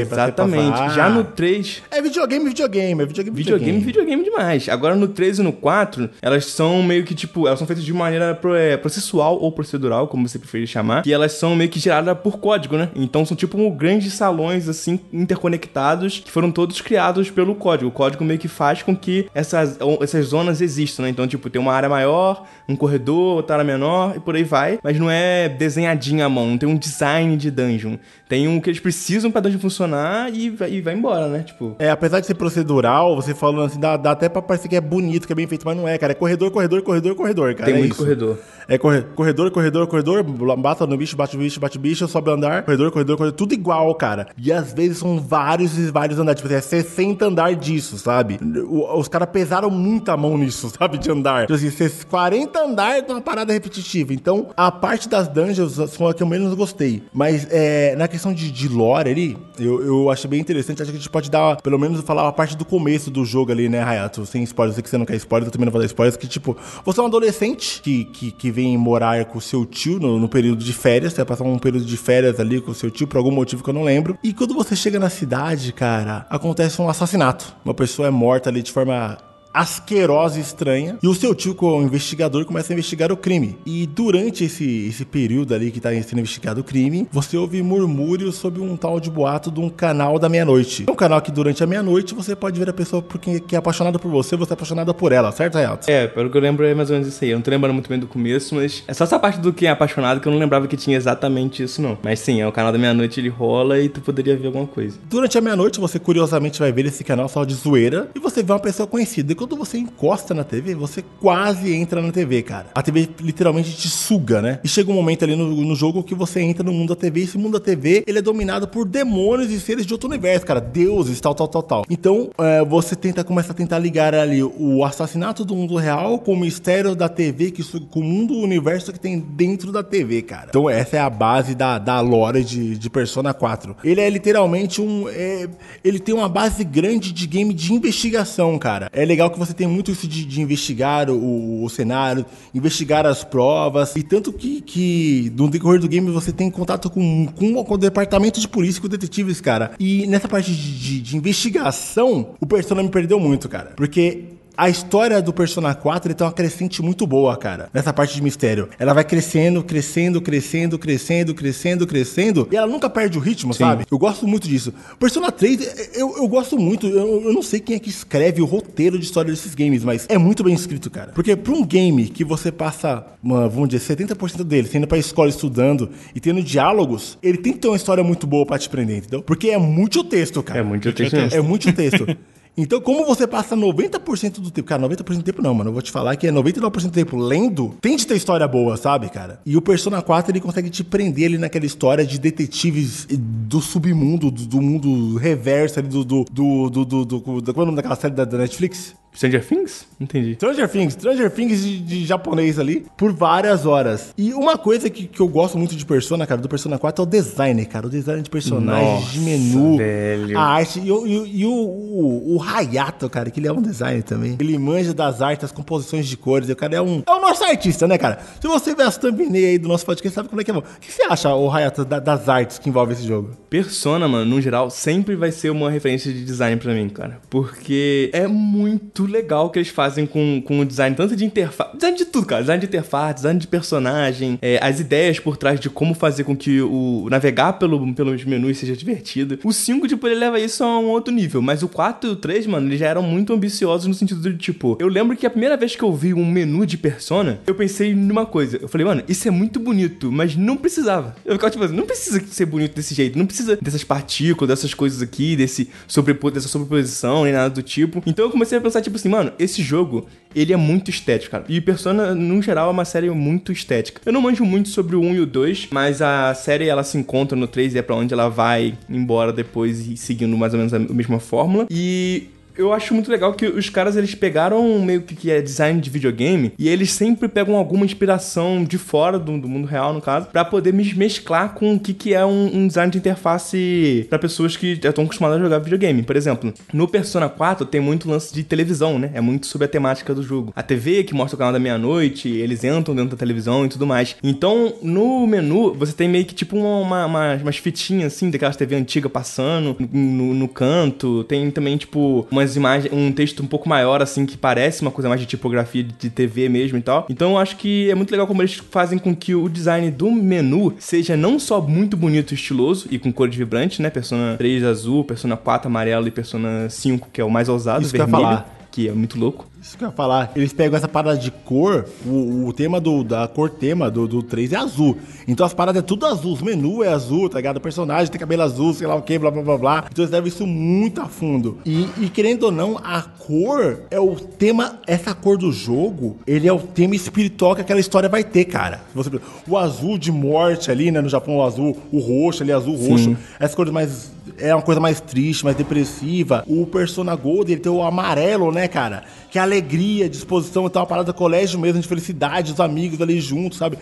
é, pra exatamente. passar. Já no 3, É videogame, videogame, é videogame, Videogame, videogame demais. Agora no 3 e no 4, elas são meio que tipo, elas são feitas de maneira é, processual ou procedural, como você preferir chamar, que elas são meio que geradas por código, né? Então são tipo grandes salões assim interconectados que foram todos criados pelo código. O código meio que faz com que essas, essas zonas existam, né? Então, tipo, tem uma área maior, um corredor, outra área menor e por aí vai, mas não é desenhadinho à mão, não tem um design de dungeon. Tem um que eles precisam pra dungeon funcionar e vai, e vai embora, né? Tipo, É, apesar de ser procedural, você falando assim, dá, dá até pra parecer que é bonito, que é bem feito, mas não é, cara. É corredor, corredor, corredor, corredor, cara. tem é muito isso. corredor. É corre- corredor, corredor, corredor, bata no bicho, bate o bicho, bate o bicho, sobe andar, corredor, corredor, corredor, tudo igual, cara. E às vezes são vários e vários andares, tipo, é 60 andar disso, sabe? O- os caras pesaram muito a mão nisso, sabe, de andar. Tipo assim, cês- 40 andar de uma parada repetitiva. Então, a parte das dungeons são a que eu menos gostei. Mas é, na questão de, de lore ali, eu, eu achei bem interessante. Acho que a gente pode dar, pelo menos, falar a parte do começo do jogo ali, né, Hayato? Sem spoilers, eu sei que você não quer spoilers, eu também não vou dar spoilers, que tipo, você é um adolescente que, que, que vem morar com o seu tio no, no período de férias, você vai passar um período de férias ali com o seu tio por algum motivo que eu não lembro. E quando você chega na cidade, cara, acontece um assassinato. Uma pessoa é morta ali de forma asquerosa e estranha. E o seu tio, como investigador, começa a investigar o crime. E durante esse, esse período ali que tá sendo investigado o crime, você ouve murmúrios sobre um tal de boato de um canal da meia-noite. É um canal que durante a meia-noite você pode ver a pessoa por quem que é apaixonada por você, você é apaixonada por ela, certo, Renato? É, pelo que eu lembro é mais ou menos isso aí. Eu não tô lembrando muito bem do começo, mas é só essa parte do que é apaixonado que eu não lembrava que tinha exatamente isso, não. Mas sim, é o canal da meia-noite, ele rola e tu poderia ver alguma coisa. Durante a meia-noite, você curiosamente vai ver esse canal só de zoeira e você vê uma pessoa conhecida. E quando você encosta na TV, você quase entra na TV, cara. A TV literalmente te suga, né? E chega um momento ali no, no jogo que você entra no mundo da TV. E esse mundo da TV, ele é dominado por demônios e seres de outro universo, cara. Deuses, tal, tal, tal, tal. Então, é, você tenta, começa a tentar ligar ali o assassinato do mundo real com o mistério da TV, que suga com o mundo, o universo que tem dentro da TV, cara. Então, essa é a base da, da lore de, de Persona 4. Ele é literalmente um... É, ele tem uma base grande de game de investigação, cara. É legal que você tem muito isso de, de investigar o, o, cenário, investigar as provas, e tanto que, que no decorrer do game você tem contato com, com, com o departamento de polícia, com detetives, cara. E nessa parte de, de, de investigação, o Persona me perdeu muito, cara. Porque a história do Persona 4 tem uma crescente muito boa, cara. Nessa parte de mistério. Ela vai crescendo, crescendo, crescendo, crescendo, crescendo, crescendo. E ela nunca perde o ritmo, Sim. sabe? Eu gosto muito disso. Persona 3, eu, eu gosto muito. Eu, eu não sei quem é que escreve o roteiro de história desses games, mas é muito bem escrito, cara. Porque pra um game que você passa, uma, vamos dizer, 70% dele sendo pra escola estudando e tendo diálogos, ele tem que ter uma história muito boa pra te prender, entendeu? Porque é muito texto, cara. É muito texto. É muito texto. Então, como você passa 90% do tempo, cara, 90% do tempo não, mano, eu vou te falar que é 99% do tempo lendo, tem de ter história boa, sabe, cara? E o Persona 4, ele consegue te prender ali naquela história de detetives do submundo, do, do mundo reverso ali, do, do, do, do, do, do, qual é o nome daquela série da, da Netflix? Stranger Things? Entendi. Stranger Things, Stranger Things de, de, japonês ali, por várias horas. E uma coisa que, que eu gosto muito de Persona, cara, do Persona 4 é o design, cara. O design de personagens, Nossa, de menu, velho. a arte. E, e, e o, o, o, Hayato, cara, que ele é um designer também. Ele manja das artes, das composições de cores. O cara é um. É o nosso artista, né, cara? Se você ver as thumbnails aí do nosso podcast, sabe como é que é bom. O que você acha, o Hayato, da, das artes que envolve esse jogo? Persona, mano, no geral, sempre vai ser uma referência de design pra mim, cara. Porque é muito legal o que eles fazem com, com o design, tanto de interface. Design de tudo, cara. Design de interface, design de personagem, é, as ideias por trás de como fazer com que o navegar pelo, pelos menus seja divertido. O 5, tipo, ele leva isso a um outro nível. Mas o 4 e o 3, mano, eles já eram muito ambiciosos no sentido de, tipo, eu lembro que a primeira vez que eu vi um menu de persona, eu pensei numa coisa. Eu falei, mano, isso é muito bonito, mas não precisava. Eu ficava tipo não precisa ser bonito desse jeito, não precisa dessas partículas, dessas coisas aqui, desse sobrepor, dessa sobreposição, nem nada do tipo. Então eu comecei a pensar, tipo assim, mano, esse jogo, ele é muito estético, cara. E Persona, no geral, é uma série muito estética. Eu não manjo muito sobre o 1 e o 2, mas a série, ela se encontra no 3 e é pra onde ela vai embora depois e seguindo mais ou menos a mesma fórmula. E eu acho muito legal que os caras eles pegaram meio que, que é design de videogame e eles sempre pegam alguma inspiração de fora do, do mundo real, no caso, para poder mesclar com o que, que é um, um design de interface para pessoas que já estão acostumadas a jogar videogame. Por exemplo, no Persona 4 tem muito lance de televisão, né? É muito sobre a temática do jogo. A TV que mostra o canal da meia-noite, eles entram dentro da televisão e tudo mais. Então, no menu, você tem meio que tipo uma, uma, uma umas fitinhas assim, daquelas TV antiga passando no, no, no canto. Tem também, tipo, umas umas imagens, um texto um pouco maior, assim, que parece uma coisa mais de tipografia de TV mesmo e tal. Então eu acho que é muito legal como eles fazem com que o design do menu seja não só muito bonito e estiloso e com cores vibrantes, né? Persona 3 azul, Persona 4 amarelo e Persona 5, que é o mais ousado, Isso vermelho. Que, que é muito louco. Isso que eu ia falar. Eles pegam essa parada de cor, o, o tema do, da cor tema do, do 3 é azul. Então as paradas é tudo azul, os menu é azul, tá ligado? O personagem tem cabelo azul, sei lá o que, blá blá blá blá. Então eles levam isso muito a fundo. E, e, querendo ou não, a cor é o tema, essa cor do jogo, ele é o tema espiritual que aquela história vai ter, cara. Você, o azul de morte ali, né? No Japão, o azul, o roxo ali, azul, roxo. Sim. Essa cor mais. É uma coisa mais triste, mais depressiva. O Persona Gold, ele tem o amarelo, né, cara? Que é alegria, disposição e tal, uma parada colégio mesmo, de felicidade, os amigos ali juntos, sabe?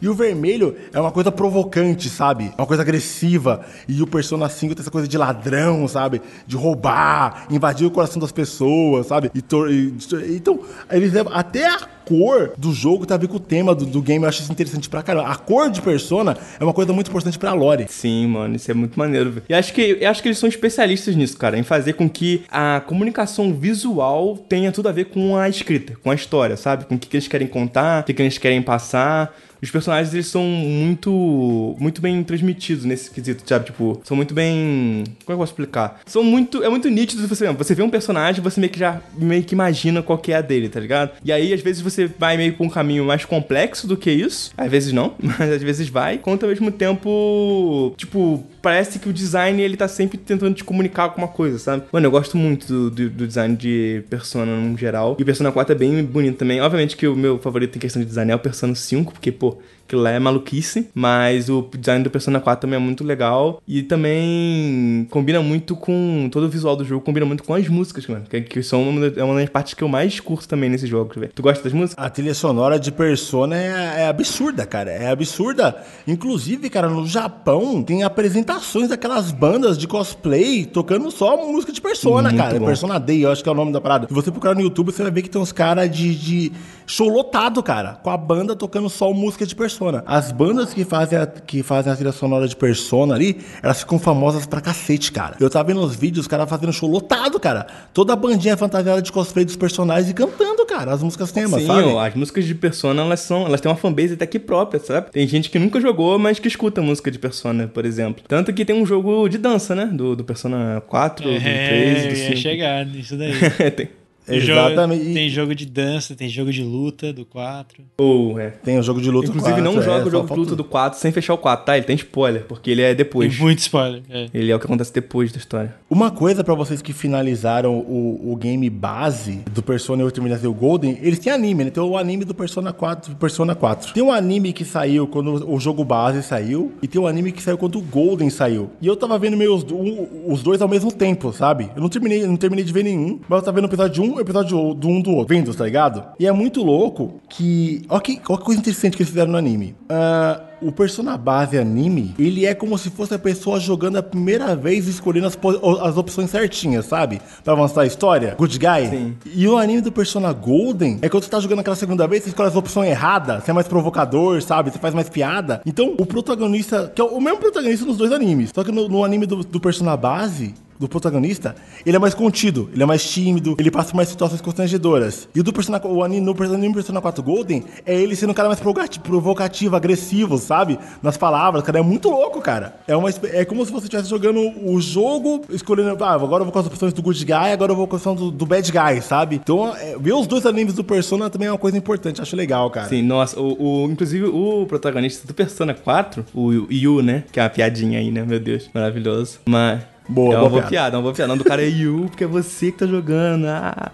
E o vermelho é uma coisa provocante, sabe? É uma coisa agressiva. E o Persona 5 tem essa coisa de ladrão, sabe? De roubar, invadir o coração das pessoas, sabe? E, e então, eles levam até a cor do jogo tá a ver com o tema do, do, game. Eu acho isso interessante pra caramba. A cor de Persona é uma coisa muito importante pra lore. Sim, mano, isso é muito maneiro. E acho que, acho que eles são especialistas nisso, cara, em fazer com que a comunicação visual tenha tudo a ver com a escrita, com a história, sabe? Com o que, que eles querem contar, o que, que eles querem passar os personagens eles são muito muito bem transmitidos nesse quesito, sabe? Tipo, são muito bem, como é que eu posso explicar? São muito é muito nítido você, você vê um personagem, você meio que já meio que imagina qual que é a dele, tá ligado? E aí às vezes você vai meio por um caminho mais complexo do que isso, às vezes não, mas às vezes vai, quanto ao mesmo tempo, tipo, parece que o design ele tá sempre tentando te comunicar alguma coisa, sabe? Mano, eu gosto muito do, do, do design de Persona no geral. E o Persona 4 é bem bonito também. Obviamente que o meu favorito em questão de design é o Persona 5, porque, pô, Aquilo lá é maluquice, mas o design do Persona 4 também é muito legal. E também combina muito com. Todo o visual do jogo combina muito com as músicas, mano. Que, que são uma, é uma das partes que eu mais curto também nesse jogo, velho. Tu gosta das músicas? A trilha sonora de Persona é, é, absurda, cara. É absurda. Inclusive, cara, no Japão tem apresentações daquelas bandas de cosplay tocando só música de Persona, muito cara. Bom. Persona Day, eu acho que é o nome da parada. Se você procurar no YouTube, você vai ver que tem uns caras de, de show lotado, cara. Com a banda tocando só música de Persona. As bandas que fazem a, que fazem a trilha sonora de Persona ali, elas ficam famosas pra cacete, cara. Eu tava vendo os vídeos, os caras fazendo show lotado, cara. Toda a bandinha fantasiada de cosplay dos personagens e cantando, cara, as músicas temas, Sim, sabe? Ó, as músicas de Persona, elas são, elas têm uma fanbase até que própria, sabe? Tem gente que nunca jogou, mas que escuta música de Persona, por exemplo. Tanto que tem um jogo de dança, né? Do, do Persona 4, é, do 3, do 5. ia chegar nisso daí. tem. Exatamente. Jogo, tem jogo de dança, tem jogo de luta do 4. Ou, oh, é. Tem o jogo de luta Inclusive, 4, não joga é, o jogo de luta do 4 sem fechar o 4, tá? Ele tem spoiler, porque ele é depois. Tem muito spoiler. É. Ele é o que acontece depois da história. Uma coisa para vocês que finalizaram o, o game base do Persona 8 o Golden, eles têm anime, né? Tem o anime do Persona 4, Persona 4. Tem um anime que saiu quando o jogo base saiu, e tem um anime que saiu quando o Golden saiu. E eu tava vendo meio os, um, os dois ao mesmo tempo, sabe? Eu não terminei, não terminei de ver nenhum, mas eu tava vendo o episódio 1 episódio do um do outro, vendo, tá ligado? E é muito louco que. Olha que, olha que coisa interessante que eles fizeram no anime. Uh, o Persona base anime, ele é como se fosse a pessoa jogando a primeira vez escolhendo as, as opções certinhas, sabe? Pra avançar a história. Good guy. Sim. E o anime do Persona Golden é quando você tá jogando aquela segunda vez, você escolhe as opções erradas, você é mais provocador, sabe? Você faz mais piada. Então, o protagonista, que é o mesmo protagonista nos dois animes, só que no, no anime do, do Persona base, do protagonista, ele é mais contido, ele é mais tímido, ele passa por mais situações constrangedoras. E o do Persona, o anime, no anime Persona 4 Golden é ele sendo um cara mais provocativo, agressivo, sabe? Nas palavras, cara, é muito louco, cara. É, uma, é como se você estivesse jogando o jogo, escolhendo, ah, agora eu vou com as opções do good guy, agora eu vou com a opção do, do bad guy, sabe? Então, é, ver os dois animes do Persona também é uma coisa importante, acho legal, cara. Sim, nossa, o, o inclusive o protagonista do Persona 4, o Yu, né? Que é uma piadinha aí, né? Meu Deus, maravilhoso. Mas Boa, é uma boa piada. piada, é uma boa piada. Não do cara é Yu, porque é você que tá jogando. Ah.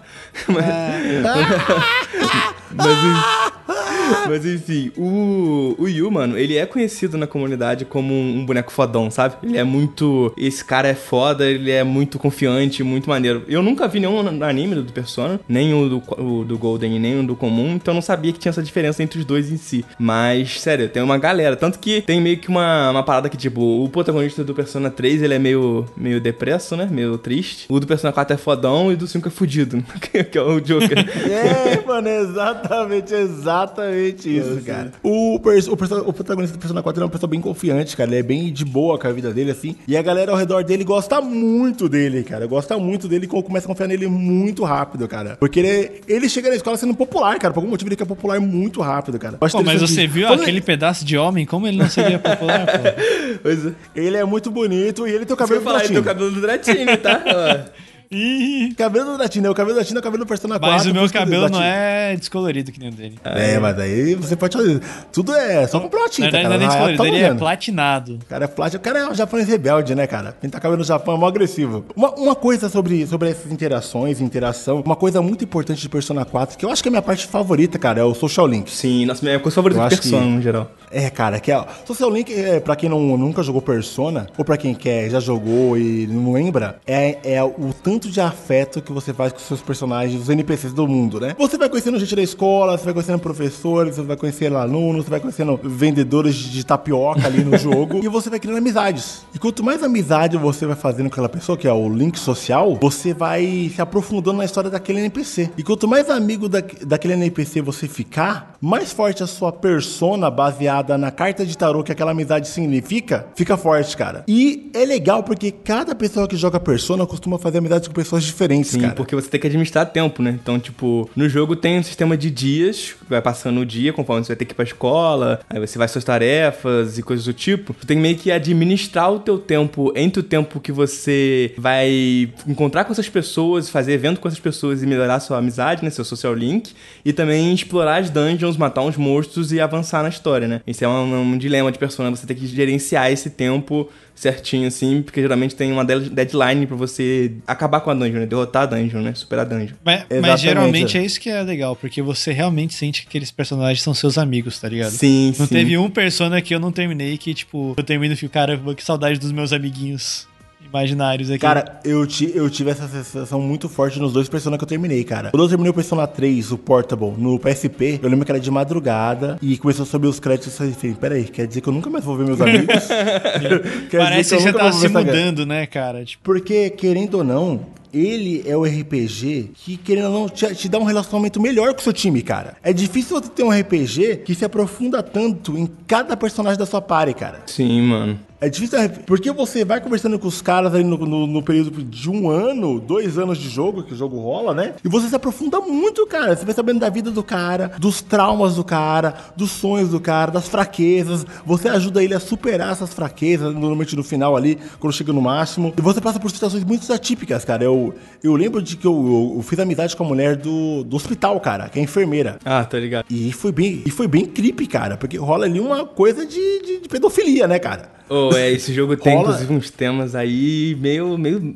Mas, é. mas, mas, enfim, o, o Yu, mano, ele é conhecido na comunidade como um, um, boneco fodão, sabe? Ele é muito. Esse cara é foda, ele é muito confiante, muito maneiro. Eu nunca vi nenhum anime do Persona, nem o do, o do Golden, nem o do comum, então eu não sabia que tinha essa diferença entre os dois em si. Mas, sério, tem uma galera. Tanto que tem meio que uma, uma parada que, tipo, o protagonista do Persona 3, ele é meio meio depresso, né? Meio triste. O do Persona 4 é fodão e o do 5 é fudido, que é o Joker. é, mano, é exatamente, exatamente isso, cara. O, o, o, protagonista do Persona 4 é uma pessoa bem confiante, cara. Ele é bem de boa com a vida dele, assim. E a galera ao redor dele gosta muito dele, cara. Gosta muito dele e começa a confiar nele muito rápido, cara. Porque ele, ele chega na escola sendo popular, cara. Por algum motivo ele quer popular muito rápido, cara. Pô, mas você viu aquele pedaço de homem? Como ele não seria popular, pô? Pois é. Ele é muito bonito e ele tem o cabelo falar, ele tem o cabelo do Dratini, tá? Ih. Cabelo da Tina, o cabelo da Tina é o cabelo do Persona 4. Mas o meu cabelo não é descolorido que nem o dele. É, mas aí você pode fazer. Tudo é só comprar uma tinta, não, cara. Não é descolorido, ele é platinado. O cara é platinado. O cara é um japonês rebelde, né, cara? Pintar cabelo no Japão é mó agressivo. Uma, uma coisa sobre, sobre essas interações, interação, uma coisa muito importante de Persona 4, que eu acho que é a minha parte favorita, cara, é o Social Link. Sim, nossa, minha coisa favorita de Persona, que... no geral. É, cara, que é. Social Link, é, pra quem não, nunca jogou Persona, ou pra quem quer, já jogou e não lembra, é, é o tanto de afeto que você faz com seus personagens, os NPCs do mundo, né? Você vai conhecendo gente da escola, você vai conhecendo professores, você vai conhecendo alunos, você vai conhecendo vendedores de tapioca ali no jogo, e você vai criando amizades. E quanto mais amizade você vai fazendo com aquela pessoa, que é o link social, você vai se aprofundando na história daquele NPC. E quanto mais amigo da, daquele NPC você ficar, mais forte a sua persona baseada na carta de tarô que aquela amizade significa, fica forte, cara. E é legal porque cada pessoa que joga persona costuma fazer amizade com pessoas diferentes, Sim, cara. porque você tem que administrar tempo, né? Então, tipo, no jogo tem um sistema de dias, vai passando o dia, conforme você vai ter que ir pra escola, aí você vai suas tarefas e coisas do tipo. Tu tem meio que administrar o teu tempo entre o tempo que você vai encontrar com essas pessoas, fazer evento com essas pessoas e melhorar sua amizade, né? Seu social link. E também explorar as dungeons, matar uns monstros e avançar na história, né? Esse é um, um dilema de persona, você tem que gerenciar esse tempo certinho, assim, porque geralmente tem uma dead- deadline pra você acabar com a dungeon, né? Derrotar a dungeon, né? Superar a dungeon. Mas, mas geralmente é isso que é legal, porque você realmente sente que aqueles personagens são seus amigos, tá ligado? Sim, Não sim. teve um persona que eu não terminei que, tipo, eu termino e fico, cara, que saudade dos meus amiguinhos imaginários aqui. Cara, eu, ti- eu tive essa sensação muito forte nos dois Persona que eu terminei, cara. Quando eu terminei o Persona 3, o Portable, no PSP, eu lembro que era de madrugada e começou a subir os créditos e eu falei, peraí, quer dizer que eu nunca mais vou ver meus amigos? Parece dizer que você tá se mudando, né, cara? Tipo, Porque, querendo ou não, ele é o RPG que, querendo ou não, te, te dá um relacionamento melhor com o seu time, cara. É difícil você ter um RPG que se aprofunda tanto em cada personagem da sua party, cara. Sim, mano. É difícil, é, porque você vai conversando com os caras aí no, no- no período de um ano, dois anos de jogo, que o jogo rola, né? E você se aprofunda muito, cara. Você vai sabendo da vida do cara, dos traumas do cara, dos sonhos do cara, das fraquezas. Você ajuda ele a superar essas fraquezas, normalmente no final ali, quando chega no máximo. E você passa por situações muito atípicas, cara. Eu, eu lembro de que eu, eu- eu fiz amizade com a mulher do, do hospital, cara, que é enfermeira. Ah, tá ligado. E foi bem, e foi bem creepy, cara, porque rola ali uma coisa de, de- de pedofilia, né, cara? Oh, é, esse jogo tem, Rola- inclusive, uns temas aí meio. meio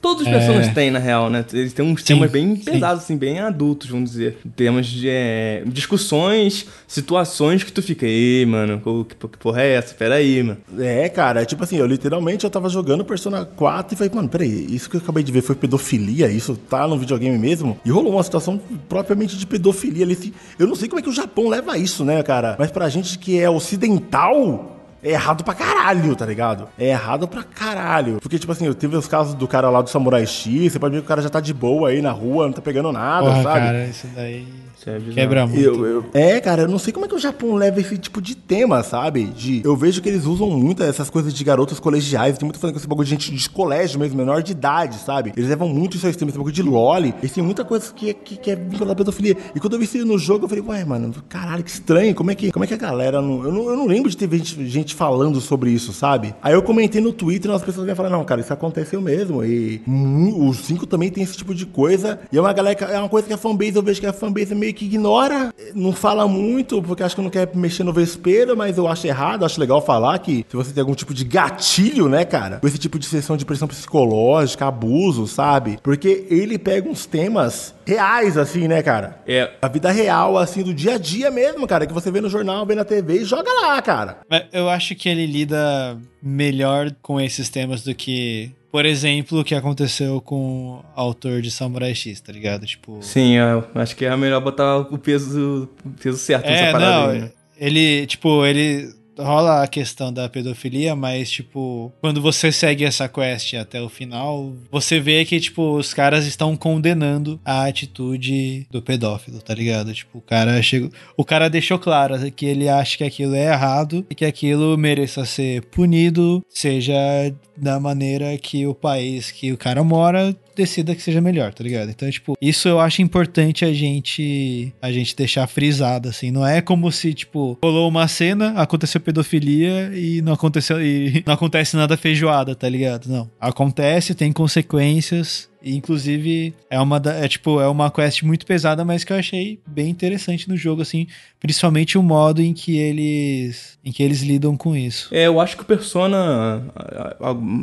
Todos os personagens têm, na real, né? Eles têm uns É. Sim, temas bem sim. pesados, assim, bem adultos, vamos dizer. Temas de é, discussões, situações que tu fica, ei, mano, que, que porra é essa? Pera aí, mano. É, cara, é tipo assim, eu literalmente eu tava jogando Persona 4 e falei, mano, peraí, isso que eu acabei de ver foi pedofilia? Isso tá no videogame mesmo? E rolou uma situação propriamente de pedofilia ali. assim. Eu não sei como é que o Japão leva isso, né, cara? Mas pra gente que é ocidental. É errado pra caralho, tá ligado? É errado pra caralho. Porque, tipo assim, eu teve os casos do cara lá do Samurai X, você pode ver que o cara já tá de boa aí na rua, não tá pegando nada, porra, sabe? cara, isso daí. Quebra muito. Eu- eu- É, cara, eu não sei como é que o Japão leva esse tipo de tema, sabe? De, eu vejo que eles usam muito essas coisas de garotas colegiais, tem muito falando com esse bagulho de gente de colégio mesmo, menor de idade, sabe? Eles levam muito isso ao extremo, esse bagulho de loli. Eles têm muita coisa que, é- que, que é vinculada à pedofilia. E quando eu vi isso no jogo, eu falei, ué, mano, caralho, que estranho, como é que, como é que a galera não eu, não. eu não lembro de ter gente, gente falando sobre isso, sabe? Aí eu comentei no Twitter e as pessoas vieram falar, não, cara, isso aconteceu mesmo. E hum, os cinco também tem esse tipo de coisa. E é uma galera, que- é uma coisa que a fanbase, eu vejo que a fanbase meio que ignora, não fala muito, porque acho que não quer mexer no vespeiro, mas eu acho errado, acho legal falar que se você tem algum tipo de gatilho, né, cara, com esse tipo de sessão de pressão psicológica, abuso, sabe? Porque ele pega uns temas reais, assim, né, cara? É, A vida real, assim, do dia a dia mesmo, cara, que você vê no jornal, vê na TV e joga lá, cara. Mas eu acho que ele lida melhor com esses temas do que, por exemplo, o que aconteceu com o autor de Samurai X, tá ligado? Tipo. sim, eu acho que é melhor botar o peso, o peso certo nessa É, parada não, aí, né? ele, tipo, ele rola a questão da pedofilia, mas, tipo, quando você segue essa quest até o final, você vê que, tipo, os caras estão condenando a atitude do pedófilo, tá ligado? Tipo, o cara chegou. O cara deixou claro que ele acha que aquilo é errado e que aquilo mereça ser punido, seja da maneira que o país que o cara mora decida que seja melhor, tá ligado? Então, tipo, isso eu acho importante a gente a gente deixar frisado assim, não é como se tipo rolou uma cena, aconteceu pedofilia e não aconteceu e não acontece nada feijoada, tá ligado? Não, acontece, tem consequências inclusive, é uma, da- é, tipo, é uma quest muito pesada, mas que eu achei bem interessante no jogo, assim, principalmente o modo em que eles, em que eles lidam com isso. É, eu acho que o Persona,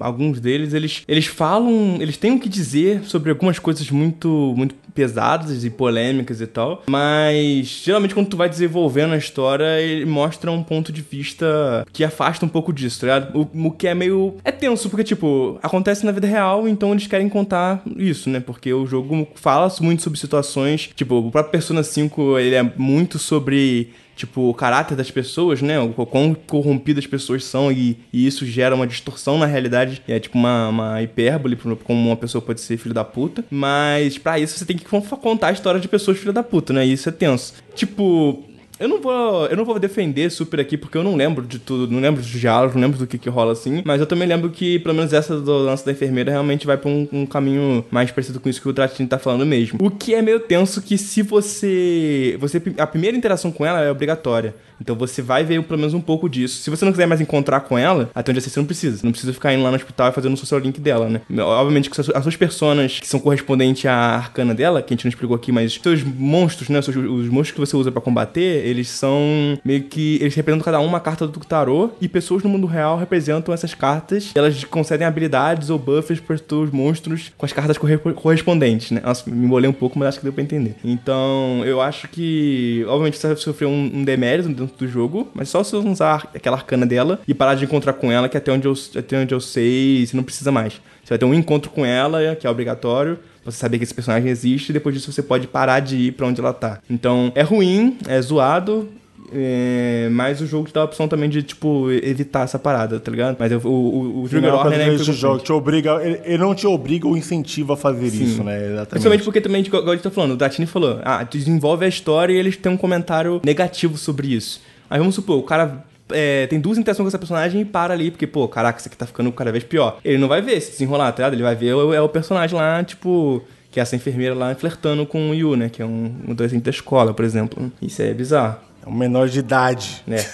alguns deles, eles, eles falam, eles têm o que dizer sobre algumas coisas muito, muito pesadas e polêmicas e tal, mas geralmente quando tu vai desenvolvendo a história, ele mostra um ponto de vista que afasta um pouco disso, tá ligado? O, o que é meio... é tenso, porque, tipo, acontece na vida real, então eles querem contar isso, né? Porque o jogo fala muito sobre situações, tipo, o próprio Persona 5, ele é muito sobre tipo, o caráter das pessoas, né? O quão corrompidas as pessoas são e, e isso gera uma distorção na realidade. É tipo uma, uma hipérbole, como uma pessoa pode ser filho da puta. Mas pra isso você tem que con- contar a história de pessoas filho da puta, né? E isso é tenso. Tipo. Eu não vou, eu não vou defender super aqui porque eu não lembro de tudo, não lembro dos diálogos, não lembro do que, que rola assim, mas eu também lembro que pelo menos essa do lance da enfermeira realmente vai pra um, um caminho mais parecido com isso que o Tratini tá falando mesmo. O que é meio tenso que se você, você a primeira interação com ela é obrigatória. Então você vai ver pelo menos um pouco disso. Se você não quiser mais encontrar com ela, até onde você não precisa. Não precisa ficar indo lá no hospital e fazendo o social link dela, né? Obviamente que as suas personas que são correspondentes à arcana dela, que a gente não explicou aqui, mas seus monstros, né? Os, os monstros que você usa para combater, eles são meio que. Eles representam cada um uma carta do tarô e pessoas no mundo real representam essas cartas. elas concedem habilidades ou buffs para os monstros com as cartas correspondentes, né? Nossa, me molhei um pouco, mas acho que deu pra entender. Então, eu acho que. Obviamente você vai sofrer um, um demérito dentro do jogo, mas só se usar aquela arcana dela e parar de encontrar com ela, que até onde eu, até onde eu sei, você não precisa mais. Você vai ter um encontro com ela, que é obrigatório, você saber que esse personagem existe, e depois disso você pode parar de ir para onde ela tá. Então, é ruim, é zoado, é, mas o jogo te dá a opção também de, tipo, evitar essa parada, tá ligado? Mas o, o, o Trigger Warner é jogo te obriga, ele, ele, não te obriga ou incentiva a fazer Sim. isso, né? Exatamente. Principalmente porque também, igual a gente tá falando, o Datini falou, ah, desenvolve a história e eles têm um comentário negativo sobre isso. Aí vamos supor, o cara é, tem duas interações com essa personagem e para ali, porque, pô, caraca, isso aqui tá ficando cada vez pior. Ele não vai ver se desenrolar, tá ligado? Ele vai ver é o personagem lá, tipo, que é essa enfermeira lá flertando com o Yu, né? Que é um, um adolescente da escola, por exemplo. Isso é bizarro. É um menor de idade. É.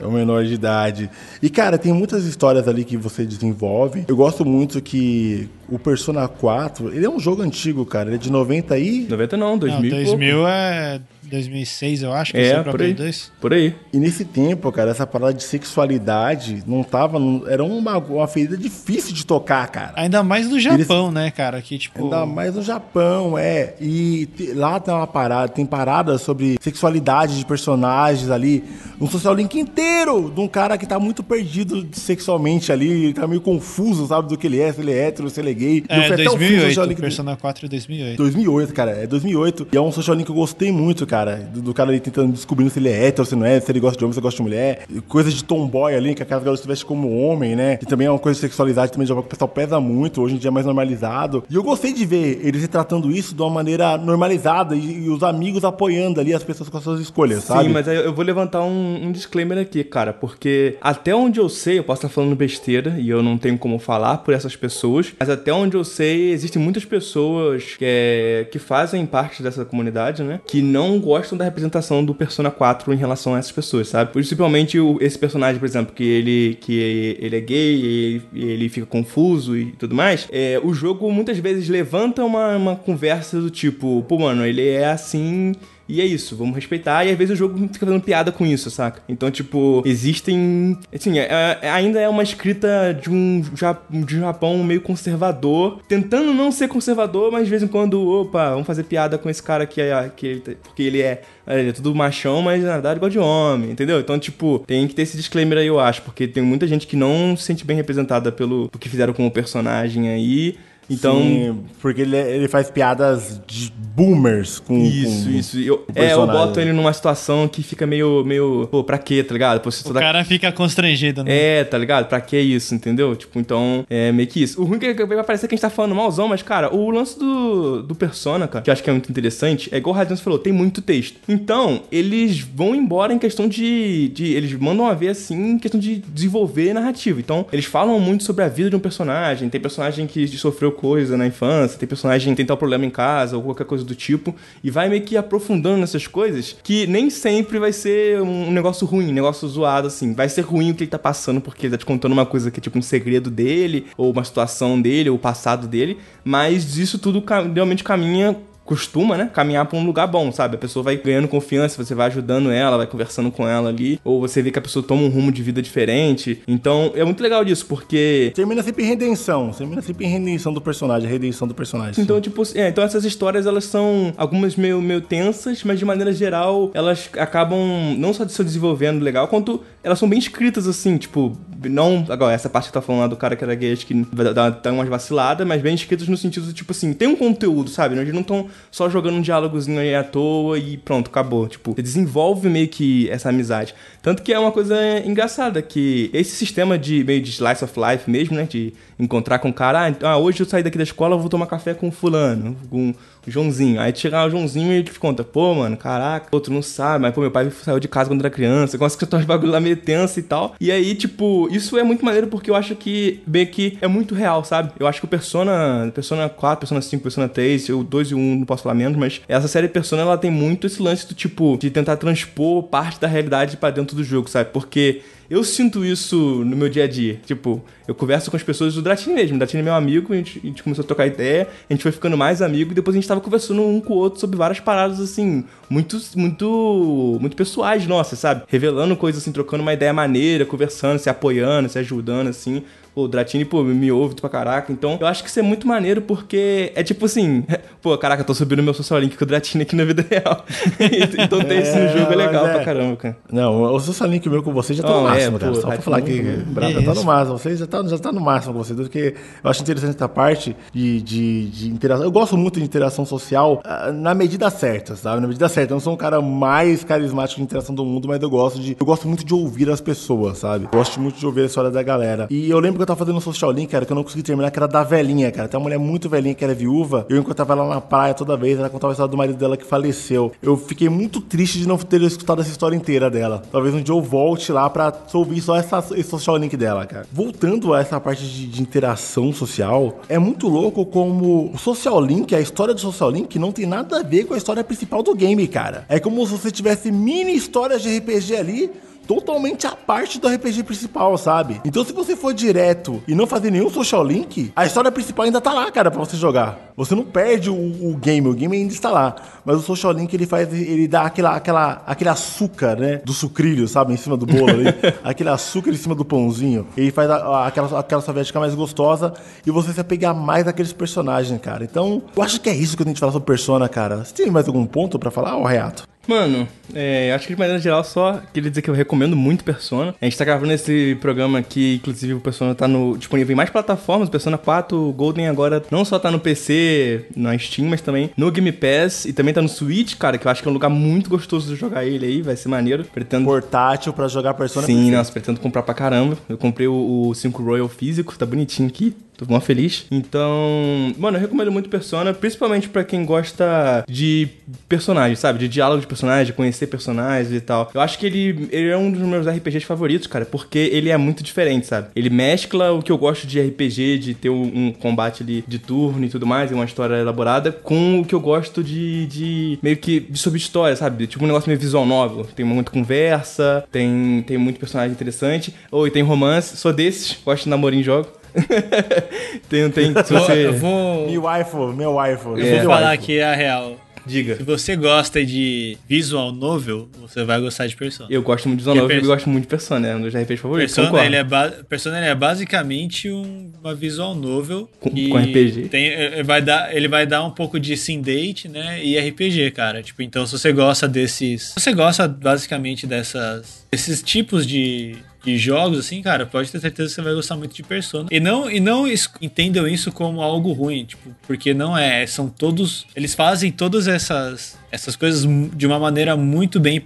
é um menor de idade. E, cara, tem muitas histórias ali que você desenvolve. Eu gosto muito que o Persona 4, ele é um jogo antigo, cara. Ele é de 90 e... 90 não, 2000 não, 2000 é 2006, eu acho, que é, por aí, 2. por aí. E nesse tempo, cara, essa parada de sexualidade não tava. Era uma, uma ferida difícil de tocar, cara. Ainda mais no Japão, Eles, né, cara? Que, tipo... Ainda mais no Japão, é. E lá tem uma parada, tem parada sobre sexualidade de personagens ali. Um social link inteiro de um cara que tá muito perdido sexualmente ali, tá meio confuso, sabe, do que ele é, se ele é hétero, se ele é gay. É, 2008, Persona 4 é 2008. 2008, cara, é 2008. E é um social link que eu gostei muito, cara cara. Do, do, cara ali tentando descobrindo se ele é hétero, se não é, se ele gosta de homem, se ele gosta de mulher. Coisas de tomboy ali, que aquelas garotas se vestem como homem, né? Que também é uma coisa de sexualidade também já que o pessoal pesa muito, hoje em dia é mais normalizado. E eu gostei de ver eles retratando isso de uma maneira normalizada e, e os amigos apoiando ali as pessoas com as suas escolhas, Sim, sabe? Sim, mas eu vou levantar um, um, disclaimer aqui, cara, porque até onde eu sei, eu posso estar falando besteira e eu não tenho como falar por essas pessoas, mas até onde eu sei, existem muitas pessoas que, é, que fazem parte dessa comunidade, né? Que não gostam da representação do Persona 4 em relação a essas pessoas, sabe? Principalmente o, esse personagem, por exemplo, que ele, que ele é gay e ele fica confuso e tudo mais. É, o jogo muitas vezes levanta uma, uma conversa do tipo, pô, mano, ele é assim e é isso, vamos respeitar. E às vezes o jogo fica fazendo piada com isso, saca? Então, tipo, existem. Assim, é, é, ainda é uma escrita de um, de um Japão meio conservador, tentando não ser conservador, mas de vez em quando, opa, vamos fazer piada com esse cara que é. Que ele, porque ele é, ele é tudo machão, mas na verdade gosta de homem, entendeu? Então, tipo, tem que ter esse disclaimer aí, eu acho, porque tem muita gente que não se sente bem representada pelo, pelo que fizeram com o personagem aí. Então. Sim, porque ele, ele faz piadas de boomers com. Isso, com isso. Eu, é, eu boto ele numa situação que fica meio. meio pô, pra quê, tá ligado? Pô, o toda... cara fica constrangido, né? É, tá ligado? Pra que isso, entendeu? Tipo, então, é meio que isso. O ruim é que vai parecer que a gente tá falando malzão, mas, cara, o lance do, do Persona, cara, que eu acho que é muito interessante, é igual o Radiant falou, tem muito texto. Então, eles vão embora em questão de, de. Eles mandam a ver assim, em questão de desenvolver narrativa. Então, eles falam muito sobre a vida de um personagem. Tem personagem que sofreu coisa na infância, tem personagem tem tal problema em casa ou qualquer coisa do tipo, e vai meio que aprofundando nessas coisas que nem sempre vai ser um negócio ruim, um negócio zoado assim. Vai ser ruim o que ele tá passando porque ele tá te contando uma coisa que é tipo um segredo dele, ou uma situação dele, ou o passado dele, mas isso tudo realmente caminha costuma, né, caminhar para um lugar bom, sabe? A pessoa vai ganhando confiança, você vai ajudando ela, vai conversando com ela ali, ou você vê que a pessoa toma um rumo de vida diferente. Então, é muito legal disso, porque termina sempre em redenção, termina sempre em redenção do personagem, redenção do personagem. Então, sim. tipo, é, então essas histórias elas são algumas meio meio tensas, mas de maneira geral, elas acabam não só se desenvolvendo legal, quanto elas são bem escritas assim, tipo, não. Agora, essa parte que tá falando lá do cara que era gay, acho que dar, dar umas vaciladas, mas bem escritas no sentido de, tipo assim, tem um conteúdo, sabe? Eles não estão só jogando um diálogozinho aí à toa e pronto, acabou. Tipo, desenvolve meio que essa amizade. Tanto que é uma coisa engraçada, que esse sistema de meio de slice of life mesmo, né? De encontrar com o cara, ah, então, ah, hoje eu saí daqui da escola, vou tomar café com fulano, com o Joãozinho. Aí chegar o Joãozinho e ele te conta, pô, mano, caraca, outro não sabe, mas pô, meu pai saiu de casa quando era criança, gosta que eu tô bagulho lá meio tenso e tal. E aí, tipo, isso é muito maneiro porque eu acho que, bem que é muito real, sabe? Eu acho que o Persona, Persona 4, Persona 5, Persona 3, o 2 e o 1 não posso falar menos, mas essa série Persona, ela tem muito esse lance do tipo, de tentar transpor parte da realidade para dentro do jogo, sabe? Porque eu sinto isso no meu dia a dia. Tipo, eu converso com as pessoas do Dratini mesmo. O Dratini é meu amigo, a gente, a gente, começou a trocar ideia, a gente foi ficando mais amigo e depois a gente tava conversando um com o outro sobre várias paradas, assim, muito, muito, muito pessoais nossas, sabe? Revelando coisas assim, trocando uma ideia maneira, conversando, se apoiando, se ajudando, assim. Pô, o Dratini, pô, me ouve pra caraca. Então, eu acho que isso é muito maneiro porque é tipo assim, pô, caraca, tô subindo meu social link com o Dratini aqui na vida real. então ter isso no jogo é legal é... pra caramba, cara. Não, o social link meu com você já tá no máximo, é. Pô, Só pra falar que já tá no máximo. Você já tá, já tá no máximo com você, porque eu acho interessante essa parte de, de, de interação. Eu gosto muito de interação social uh, na medida certa, sabe? Na medida certa. Eu não sou um cara mais carismático de interação do mundo, mas eu gosto de. Eu gosto muito de ouvir as pessoas, sabe? Eu gosto muito de ouvir a história da galera. E eu lembro que eu tava fazendo um social link, cara, que eu não consegui terminar, que era da velhinha, cara. Tem uma mulher muito velhinha que era viúva. Eu encontrava ela na praia toda vez, ela contava a história do marido dela que faleceu. Eu fiquei muito triste de não ter escutado essa história inteira dela. Talvez um dia eu volte lá pra ouvir só essa, esse social link dela, cara. Voltando a essa parte de, de interação social, é muito louco como o social link, a história do social link, não tem nada a ver com a história principal do game, cara. É como se você tivesse mini histórias de RPG ali totalmente a parte do RPG principal, sabe? Então se você for direto e não fazer nenhum social link, a história principal ainda tá lá, cara, para você jogar. Você não perde o, o, game, o game ainda está lá. Mas o social link ele faz, ele dá aquela, aquela, aquele açúcar, né? Do sucrilho, sabe? Em cima do bolo ali. aquele açúcar em cima do pãozinho. Ele faz a, a, aquela, aquela sorvete ficar mais gostosa e você se apegar mais naqueles personagens, cara. Então, eu acho que é isso que a gente fala sobre Persona, cara. Você tem mais algum ponto para falar, ô Reato? Mano, é, acho que de maneira geral só queria dizer que eu recomendo muito Persona. A gente tá gravando esse programa aqui, inclusive o Persona tá no, disponível em mais plataformas. O Persona 4 Golden agora não só tá no PC, na Steam, mas também no Game Pass e também tá no Switch, cara, que eu acho que é um lugar muito gostoso de jogar ele aí, vai ser maneiro. Pretendo... Portátil pra jogar Persona Sim, nossa, pretendo comprar pra caramba. Eu comprei o, o 5 Royal físico, tá bonitinho aqui. Tô mó feliz. Então, mano, eu recomendo muito Persona, principalmente para quem gosta de personagens, sabe? De diálogo de personagens, de conhecer personagens e tal. Eu acho que ele, ele é um dos meus RPGs favoritos, cara, porque ele é muito diferente, sabe? Ele mescla o que eu gosto de RPG, de ter um, um combate ali de turno e tudo mais, e uma história elaborada, com o que eu gosto de, de meio que de sobre história, sabe? Tipo um negócio meio visual novel. Tem muita conversa, tem, tem muito personagem interessante, ou tem romance. Sou desses, gosto de namorar em jogo. tem, tem, se você... Eu vou... Meu waifu, meu waifu. Eu vou falar aqui a real. Diga. Se você gosta de visual novel, você vai gostar de Persona. Eu gosto muito de visual novel e gosto muito de Persona, é um dos RPGs favoritos. Persona, ele é, Persona ele é basicamente um, uma visual novel com, com RPG. Tem, ele, vai dar, ele vai dar um pouco de sim date, né? E RPG, cara. Tipo, então se você gosta desses. Se você gosta basicamente dessas. Esses tipos de, de jogos, assim, cara, pode ter certeza que você vai gostar muito de Persona. E não, e não entendam isso como algo ruim, tipo, porque não é. São todos. Eles fazem todas essas essas coisas de uma maneira muito bem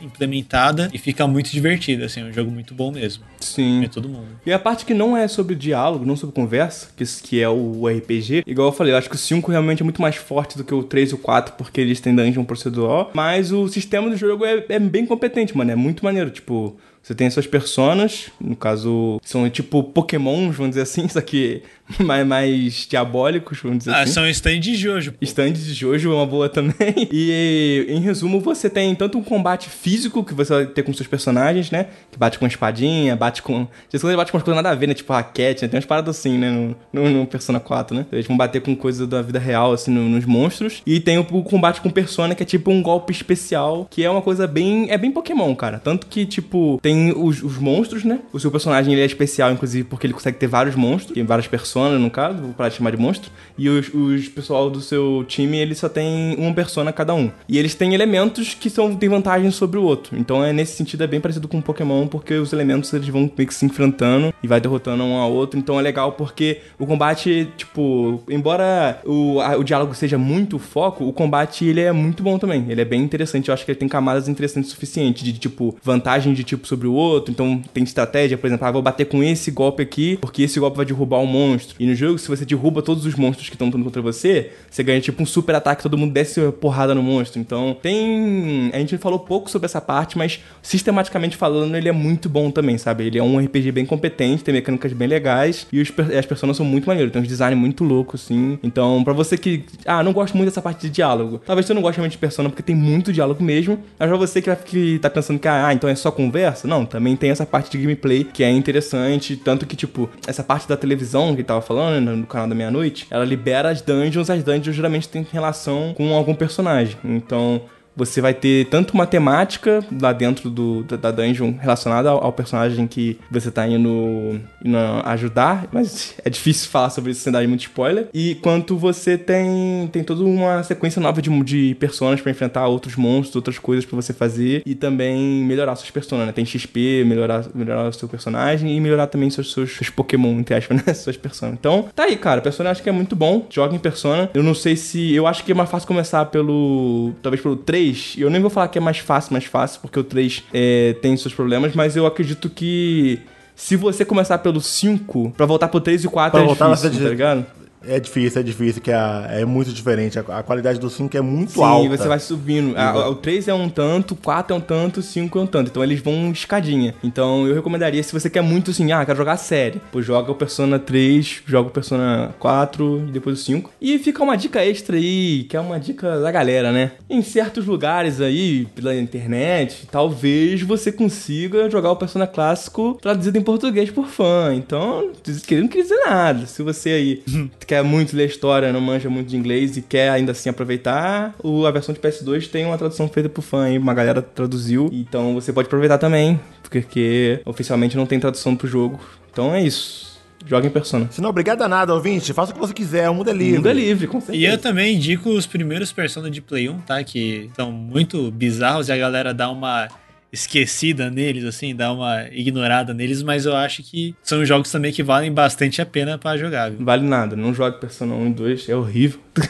implementada e fica muito divertido, assim, é um jogo muito bom mesmo. Sim. É todo mundo. E a parte que não é sobre diálogo, não sobre conversa, que, que é o RPG, igual eu falei, eu acho que o 5 realmente é muito mais forte do que o 3 e o 4, porque eles têm dungeon procedural, mas o sistema do jogo é, é bem competente, mano, é muito maneiro, tipo... Você tem as suas personas, no caso, são tipo Pokémons, vamos dizer assim, só que mais, mais diabólicos, vamos dizer ah, assim. Ah, são stands de Jojo. Stands de Jojo é uma boa também. E, em resumo, você tem tanto um combate físico que você vai ter com seus personagens, né? Que bate com espadinha, bate com... Às vezes bate com umas coisas nada a ver, né? Tipo raquete, né? Tem umas paradas assim, né? No, no, no Persona 4, né? Eles vão bater com coisas da vida real, assim, no, nos monstros. E tem o, o, combate com Persona, que é tipo um golpe especial, que é uma coisa bem... É bem Pokémon, cara. Tanto que, tipo, tem os, os monstros, né? O seu personagem, ele é especial, inclusive, porque ele consegue ter vários monstros. Tem várias personas persona, no caso, de chamar de monstro. E os, os pessoal do seu time, ele só tem uma persona cada um. E eles têm elementos que são, têm vantagem sobre o outro. Então, é nesse sentido, é bem parecido com Pokémon, porque os elementos eles vão meio que se enfrentando e vai derrotando um ao outro. Então, é legal porque o combate, tipo, embora o, a- o diálogo seja muito foco, o combate ele é muito bom também. Ele é bem interessante. Eu acho que ele tem camadas interessantes o suficiente de, tipo, vantagem de tipo sobre o outro. Então, tem estratégia, por exemplo, ah, vou bater com esse golpe aqui, porque esse golpe vai derrubar um monstro. E no jogo, se você derruba todos os monstros que estão lutando contra você, você ganha tipo um super ataque, todo mundo desce porrada no monstro. Então, tem. A gente falou pouco sobre essa parte, mas sistematicamente falando, ele é muito bom também, sabe? Ele é um RPG bem competente, tem mecânicas bem legais e os, as personas são muito maneiros. Tem uns design muito louco, assim. Então, pra você que. Ah, não gosto muito dessa parte de diálogo. Talvez você não goste realmente de persona, porque tem muito diálogo mesmo. Mas pra você que, que tá pensando que, ah, então é só conversa? Não, também tem essa parte de gameplay que é interessante. Tanto que, tipo, essa parte da televisão que tava falando, né, no canal da meia-noite, ela libera as dungeons. As dungeons geralmente têm relação com algum personagem. Então. Você vai ter tanto uma temática lá dentro do, da, dungeon relacionada ao, ao personagem que você tá indo, indo ajudar, mas é difícil falar sobre isso sem dar muito spoiler. E quanto você tem, tem toda uma sequência nova de, de personas pra enfrentar outros monstros, outras coisas pra você fazer e também melhorar suas personas, né? Tem XP, melhorar, melhorar o seu personagem e melhorar também seus, seus, seus Pokémon, entre aspas, né? Suas personas. Então, tá aí, cara. Persona acho que é muito bom. Joga em Persona. Eu não sei se. Eu acho que é mais fácil começar pelo. Talvez pelo 3. Eu nem vou falar que é mais fácil, mais fácil, porque o 3 é, tem seus problemas, mas eu acredito que. Se você começar pelo 5, pra voltar pro 3 e 4 Pra é voltar difícil, tá ligado? É difícil, é difícil, que a- é muito diferente. A, a qualidade do 5 é muito Sim, alta. você vai subindo. A- o 3 é um tanto, o 4 é um tanto, o 5 é um tanto. Então eles vão escadinha. Então eu recomendaria, se você quer muito assim, ah, quero jogar série, pô, joga o Persona 3, joga o Persona 4 e depois o 5. E fica uma dica extra aí, que é uma dica da galera, né? Em certos lugares aí, pela internet, talvez você consiga jogar o Persona clássico traduzido em português por fã. Então, querendo não quer dizer nada. Se você aí quer muito ler história, não manja muito de inglês e quer ainda assim aproveitar, o, a versão de PS2 tem uma tradução feita por fã aí, uma galera traduziu. Então você pode aproveitar também, porque oficialmente não tem tradução pro jogo. Então é isso. Joga em Persona. Se não, obrigado a nada, ouvinte. Faça o que você quiser, o mundo é O livre. mundo é livre, com E certeza. eu também indico os primeiros Persona de Play 1, tá? Que são muito bizarros e a galera dá uma esquecida neles, assim, dá uma ignorada neles, mas eu acho que são jogos também que valem bastante a pena pra jogar, viu? Não vale nada, não jogue Persona 1 e 2, é horrível.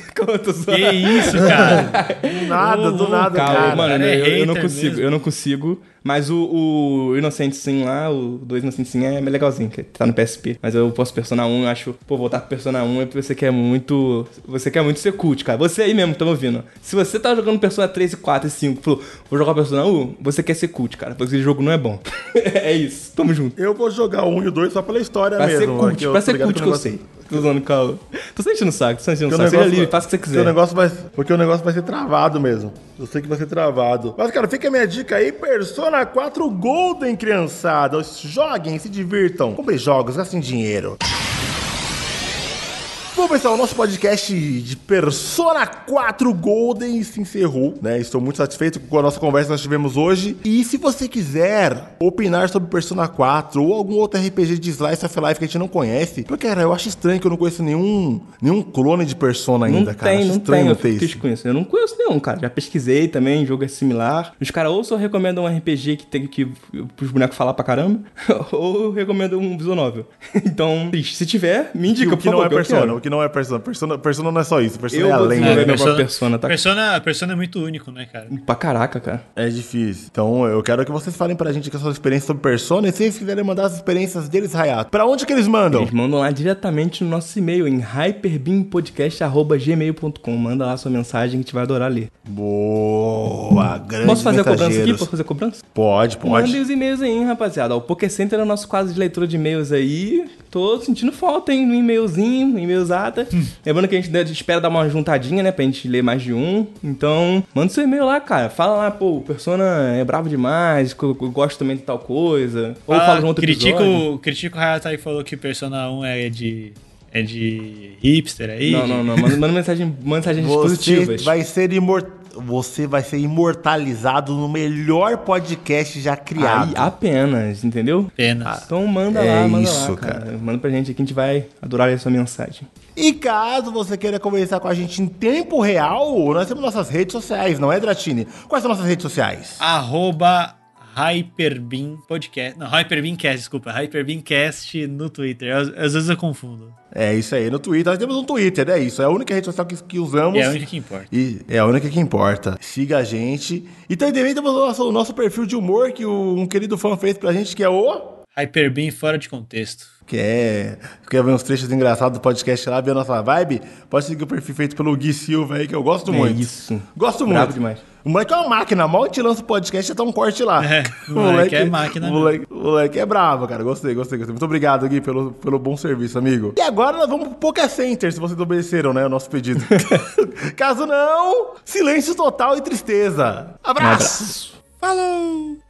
Que isso, cara? Do nada, do nada, Calma, cara. mano, cara é eu, eu não consigo, mesmo. eu não consigo. Mas o, o Innocent Sim lá, o 2 Innocent Sim é legalzinho, que tá no PSP. Mas eu posso Persona 1, eu acho, pô, voltar pro Persona 1 é porque você quer muito. Você quer muito ser cult, cara. Você aí mesmo, que tá me ouvindo. Se você tá jogando Persona 3 e 4 e 5, falou, vou jogar Persona 1, você quer ser cult, cara. Porque esse jogo não é bom. é isso, tamo junto. Eu vou jogar o 1 e o 2 só pela história Pra mesmo. ser cult, que eu pra ser cult que que o eu sei. Tô usando caô. Tô sentindo o saco, tô sentindo saco. Seja livre, faça o que você porque o quiser. negócio vai, porque o negócio vai ser travado mesmo. Eu sei que vai ser travado. Mas, cara, fica a minha dica aí: Persona 4 Golden, criançada. Joguem, se divirtam. Comprem jogos, gastem dinheiro. Bom, pessoal, o nosso podcast de Persona 4 Golden se encerrou, né? Estou muito satisfeito com a nossa conversa que nós tivemos hoje. E se você quiser opinar sobre Persona 4 ou algum outro RPG de Slice of Life que a gente não conhece, porque, cara, eu acho estranho que eu não conheço nenhum, nenum clone de Persona ainda, Não cara. tem, Acho não estranho tem. não Eu ter isso. Eu não conheço nenhum, cara. Já pesquisei também, jogo é similar. Os caras ou só recomendam um RPG que tem que pros bonecos falar pra caramba, ou recomendam um visual novel. Então, se tiver, me indica, o por que não favor, é que Persona, que não é Persona. Persona. Persona não é só isso, Persona Eu é além. né? minha própria Persona, tá? Persona, Persona é muito único, né, cara? Pra caraca, cara. É difícil. Então eu quero que vocês falem pra gente que a sua experiência sobre Persona e se vocês quiserem mandar as experiências deles, Hayato. Pra onde que eles mandam? Eles mandam lá diretamente no nosso e-mail, em hyperbeampodcast.gmail.com. Manda lá sua mensagem que a gente vai adorar ler. Boa, grande Posso fazer a cobrança aqui? Posso fazer a cobrança? Pode, pode. Mandem os e-mails aí, hein, rapaziada. O Poké Center é o nosso quadro de leitura de e-mails aí. Tô sentindo falta, hein, no e-mailzinho, no e-mailzada. Lembrando que a gente espera dar uma juntadinha, né, pra gente ler mais de um. Então, manda seu e-mail lá, cara. Fala lá, pô, o Persona é bravo demais, eu, eu gosto também de tal coisa. Ou Ah, fala de um outro critico, episódio. critico o Hayatai que falou que Persona 1 é de. é de hipster aí. Não, não, não. Manda, manda mensagem, mensagens Você positivas. vai ser imortal. Você vai ser imortalizado no melhor podcast já criado. Aí, apenas, entendeu? Apenas. Então manda É lá, manda isso, lá, cara. Manda pra gente aqui, a gente vai adorar a sua mensagem. E caso você queira conversar com a gente em tempo real, nós temos nossas redes sociais, não é, Dratini? Quais são nossas redes sociais? Arroba Hyperbeam Podcast. Não, Hyperbeamcast, desculpa. Hyperbeamcast no Twitter. Às, às vezes eu confundo. É isso aí, no Twitter. Nós temos um Twitter, é isso. É a única rede social que, que usamos. E é a única que importa. E é a única que importa. Siga a gente. E também temos o nosso, o nosso perfil de humor que o- um querido fã fez pra gente, que é o... Hyperbeam fora de contexto. Que é... Quer ver uns trechos engraçados do podcast lá, ver a nossa vibe? Pode seguir o perfil feito pelo Gui Silva aí, que eu gosto É muito. isso. Gosto Brabo muito. demais. O moleque é uma máquina. Mal gente lança o podcast, já tá um corte lá. É, o moleque é máquina O moleque, o moleque é bravo, cara. Gostei, gostei, gostei. Muito obrigado, Gui, pelo, pelo bom serviço, amigo. E agora nós vamos pro Poké Center, se vocês obedeceram, né, o nosso pedido. Caso não, silêncio total e tristeza. Um Abraço. abraço. Falou!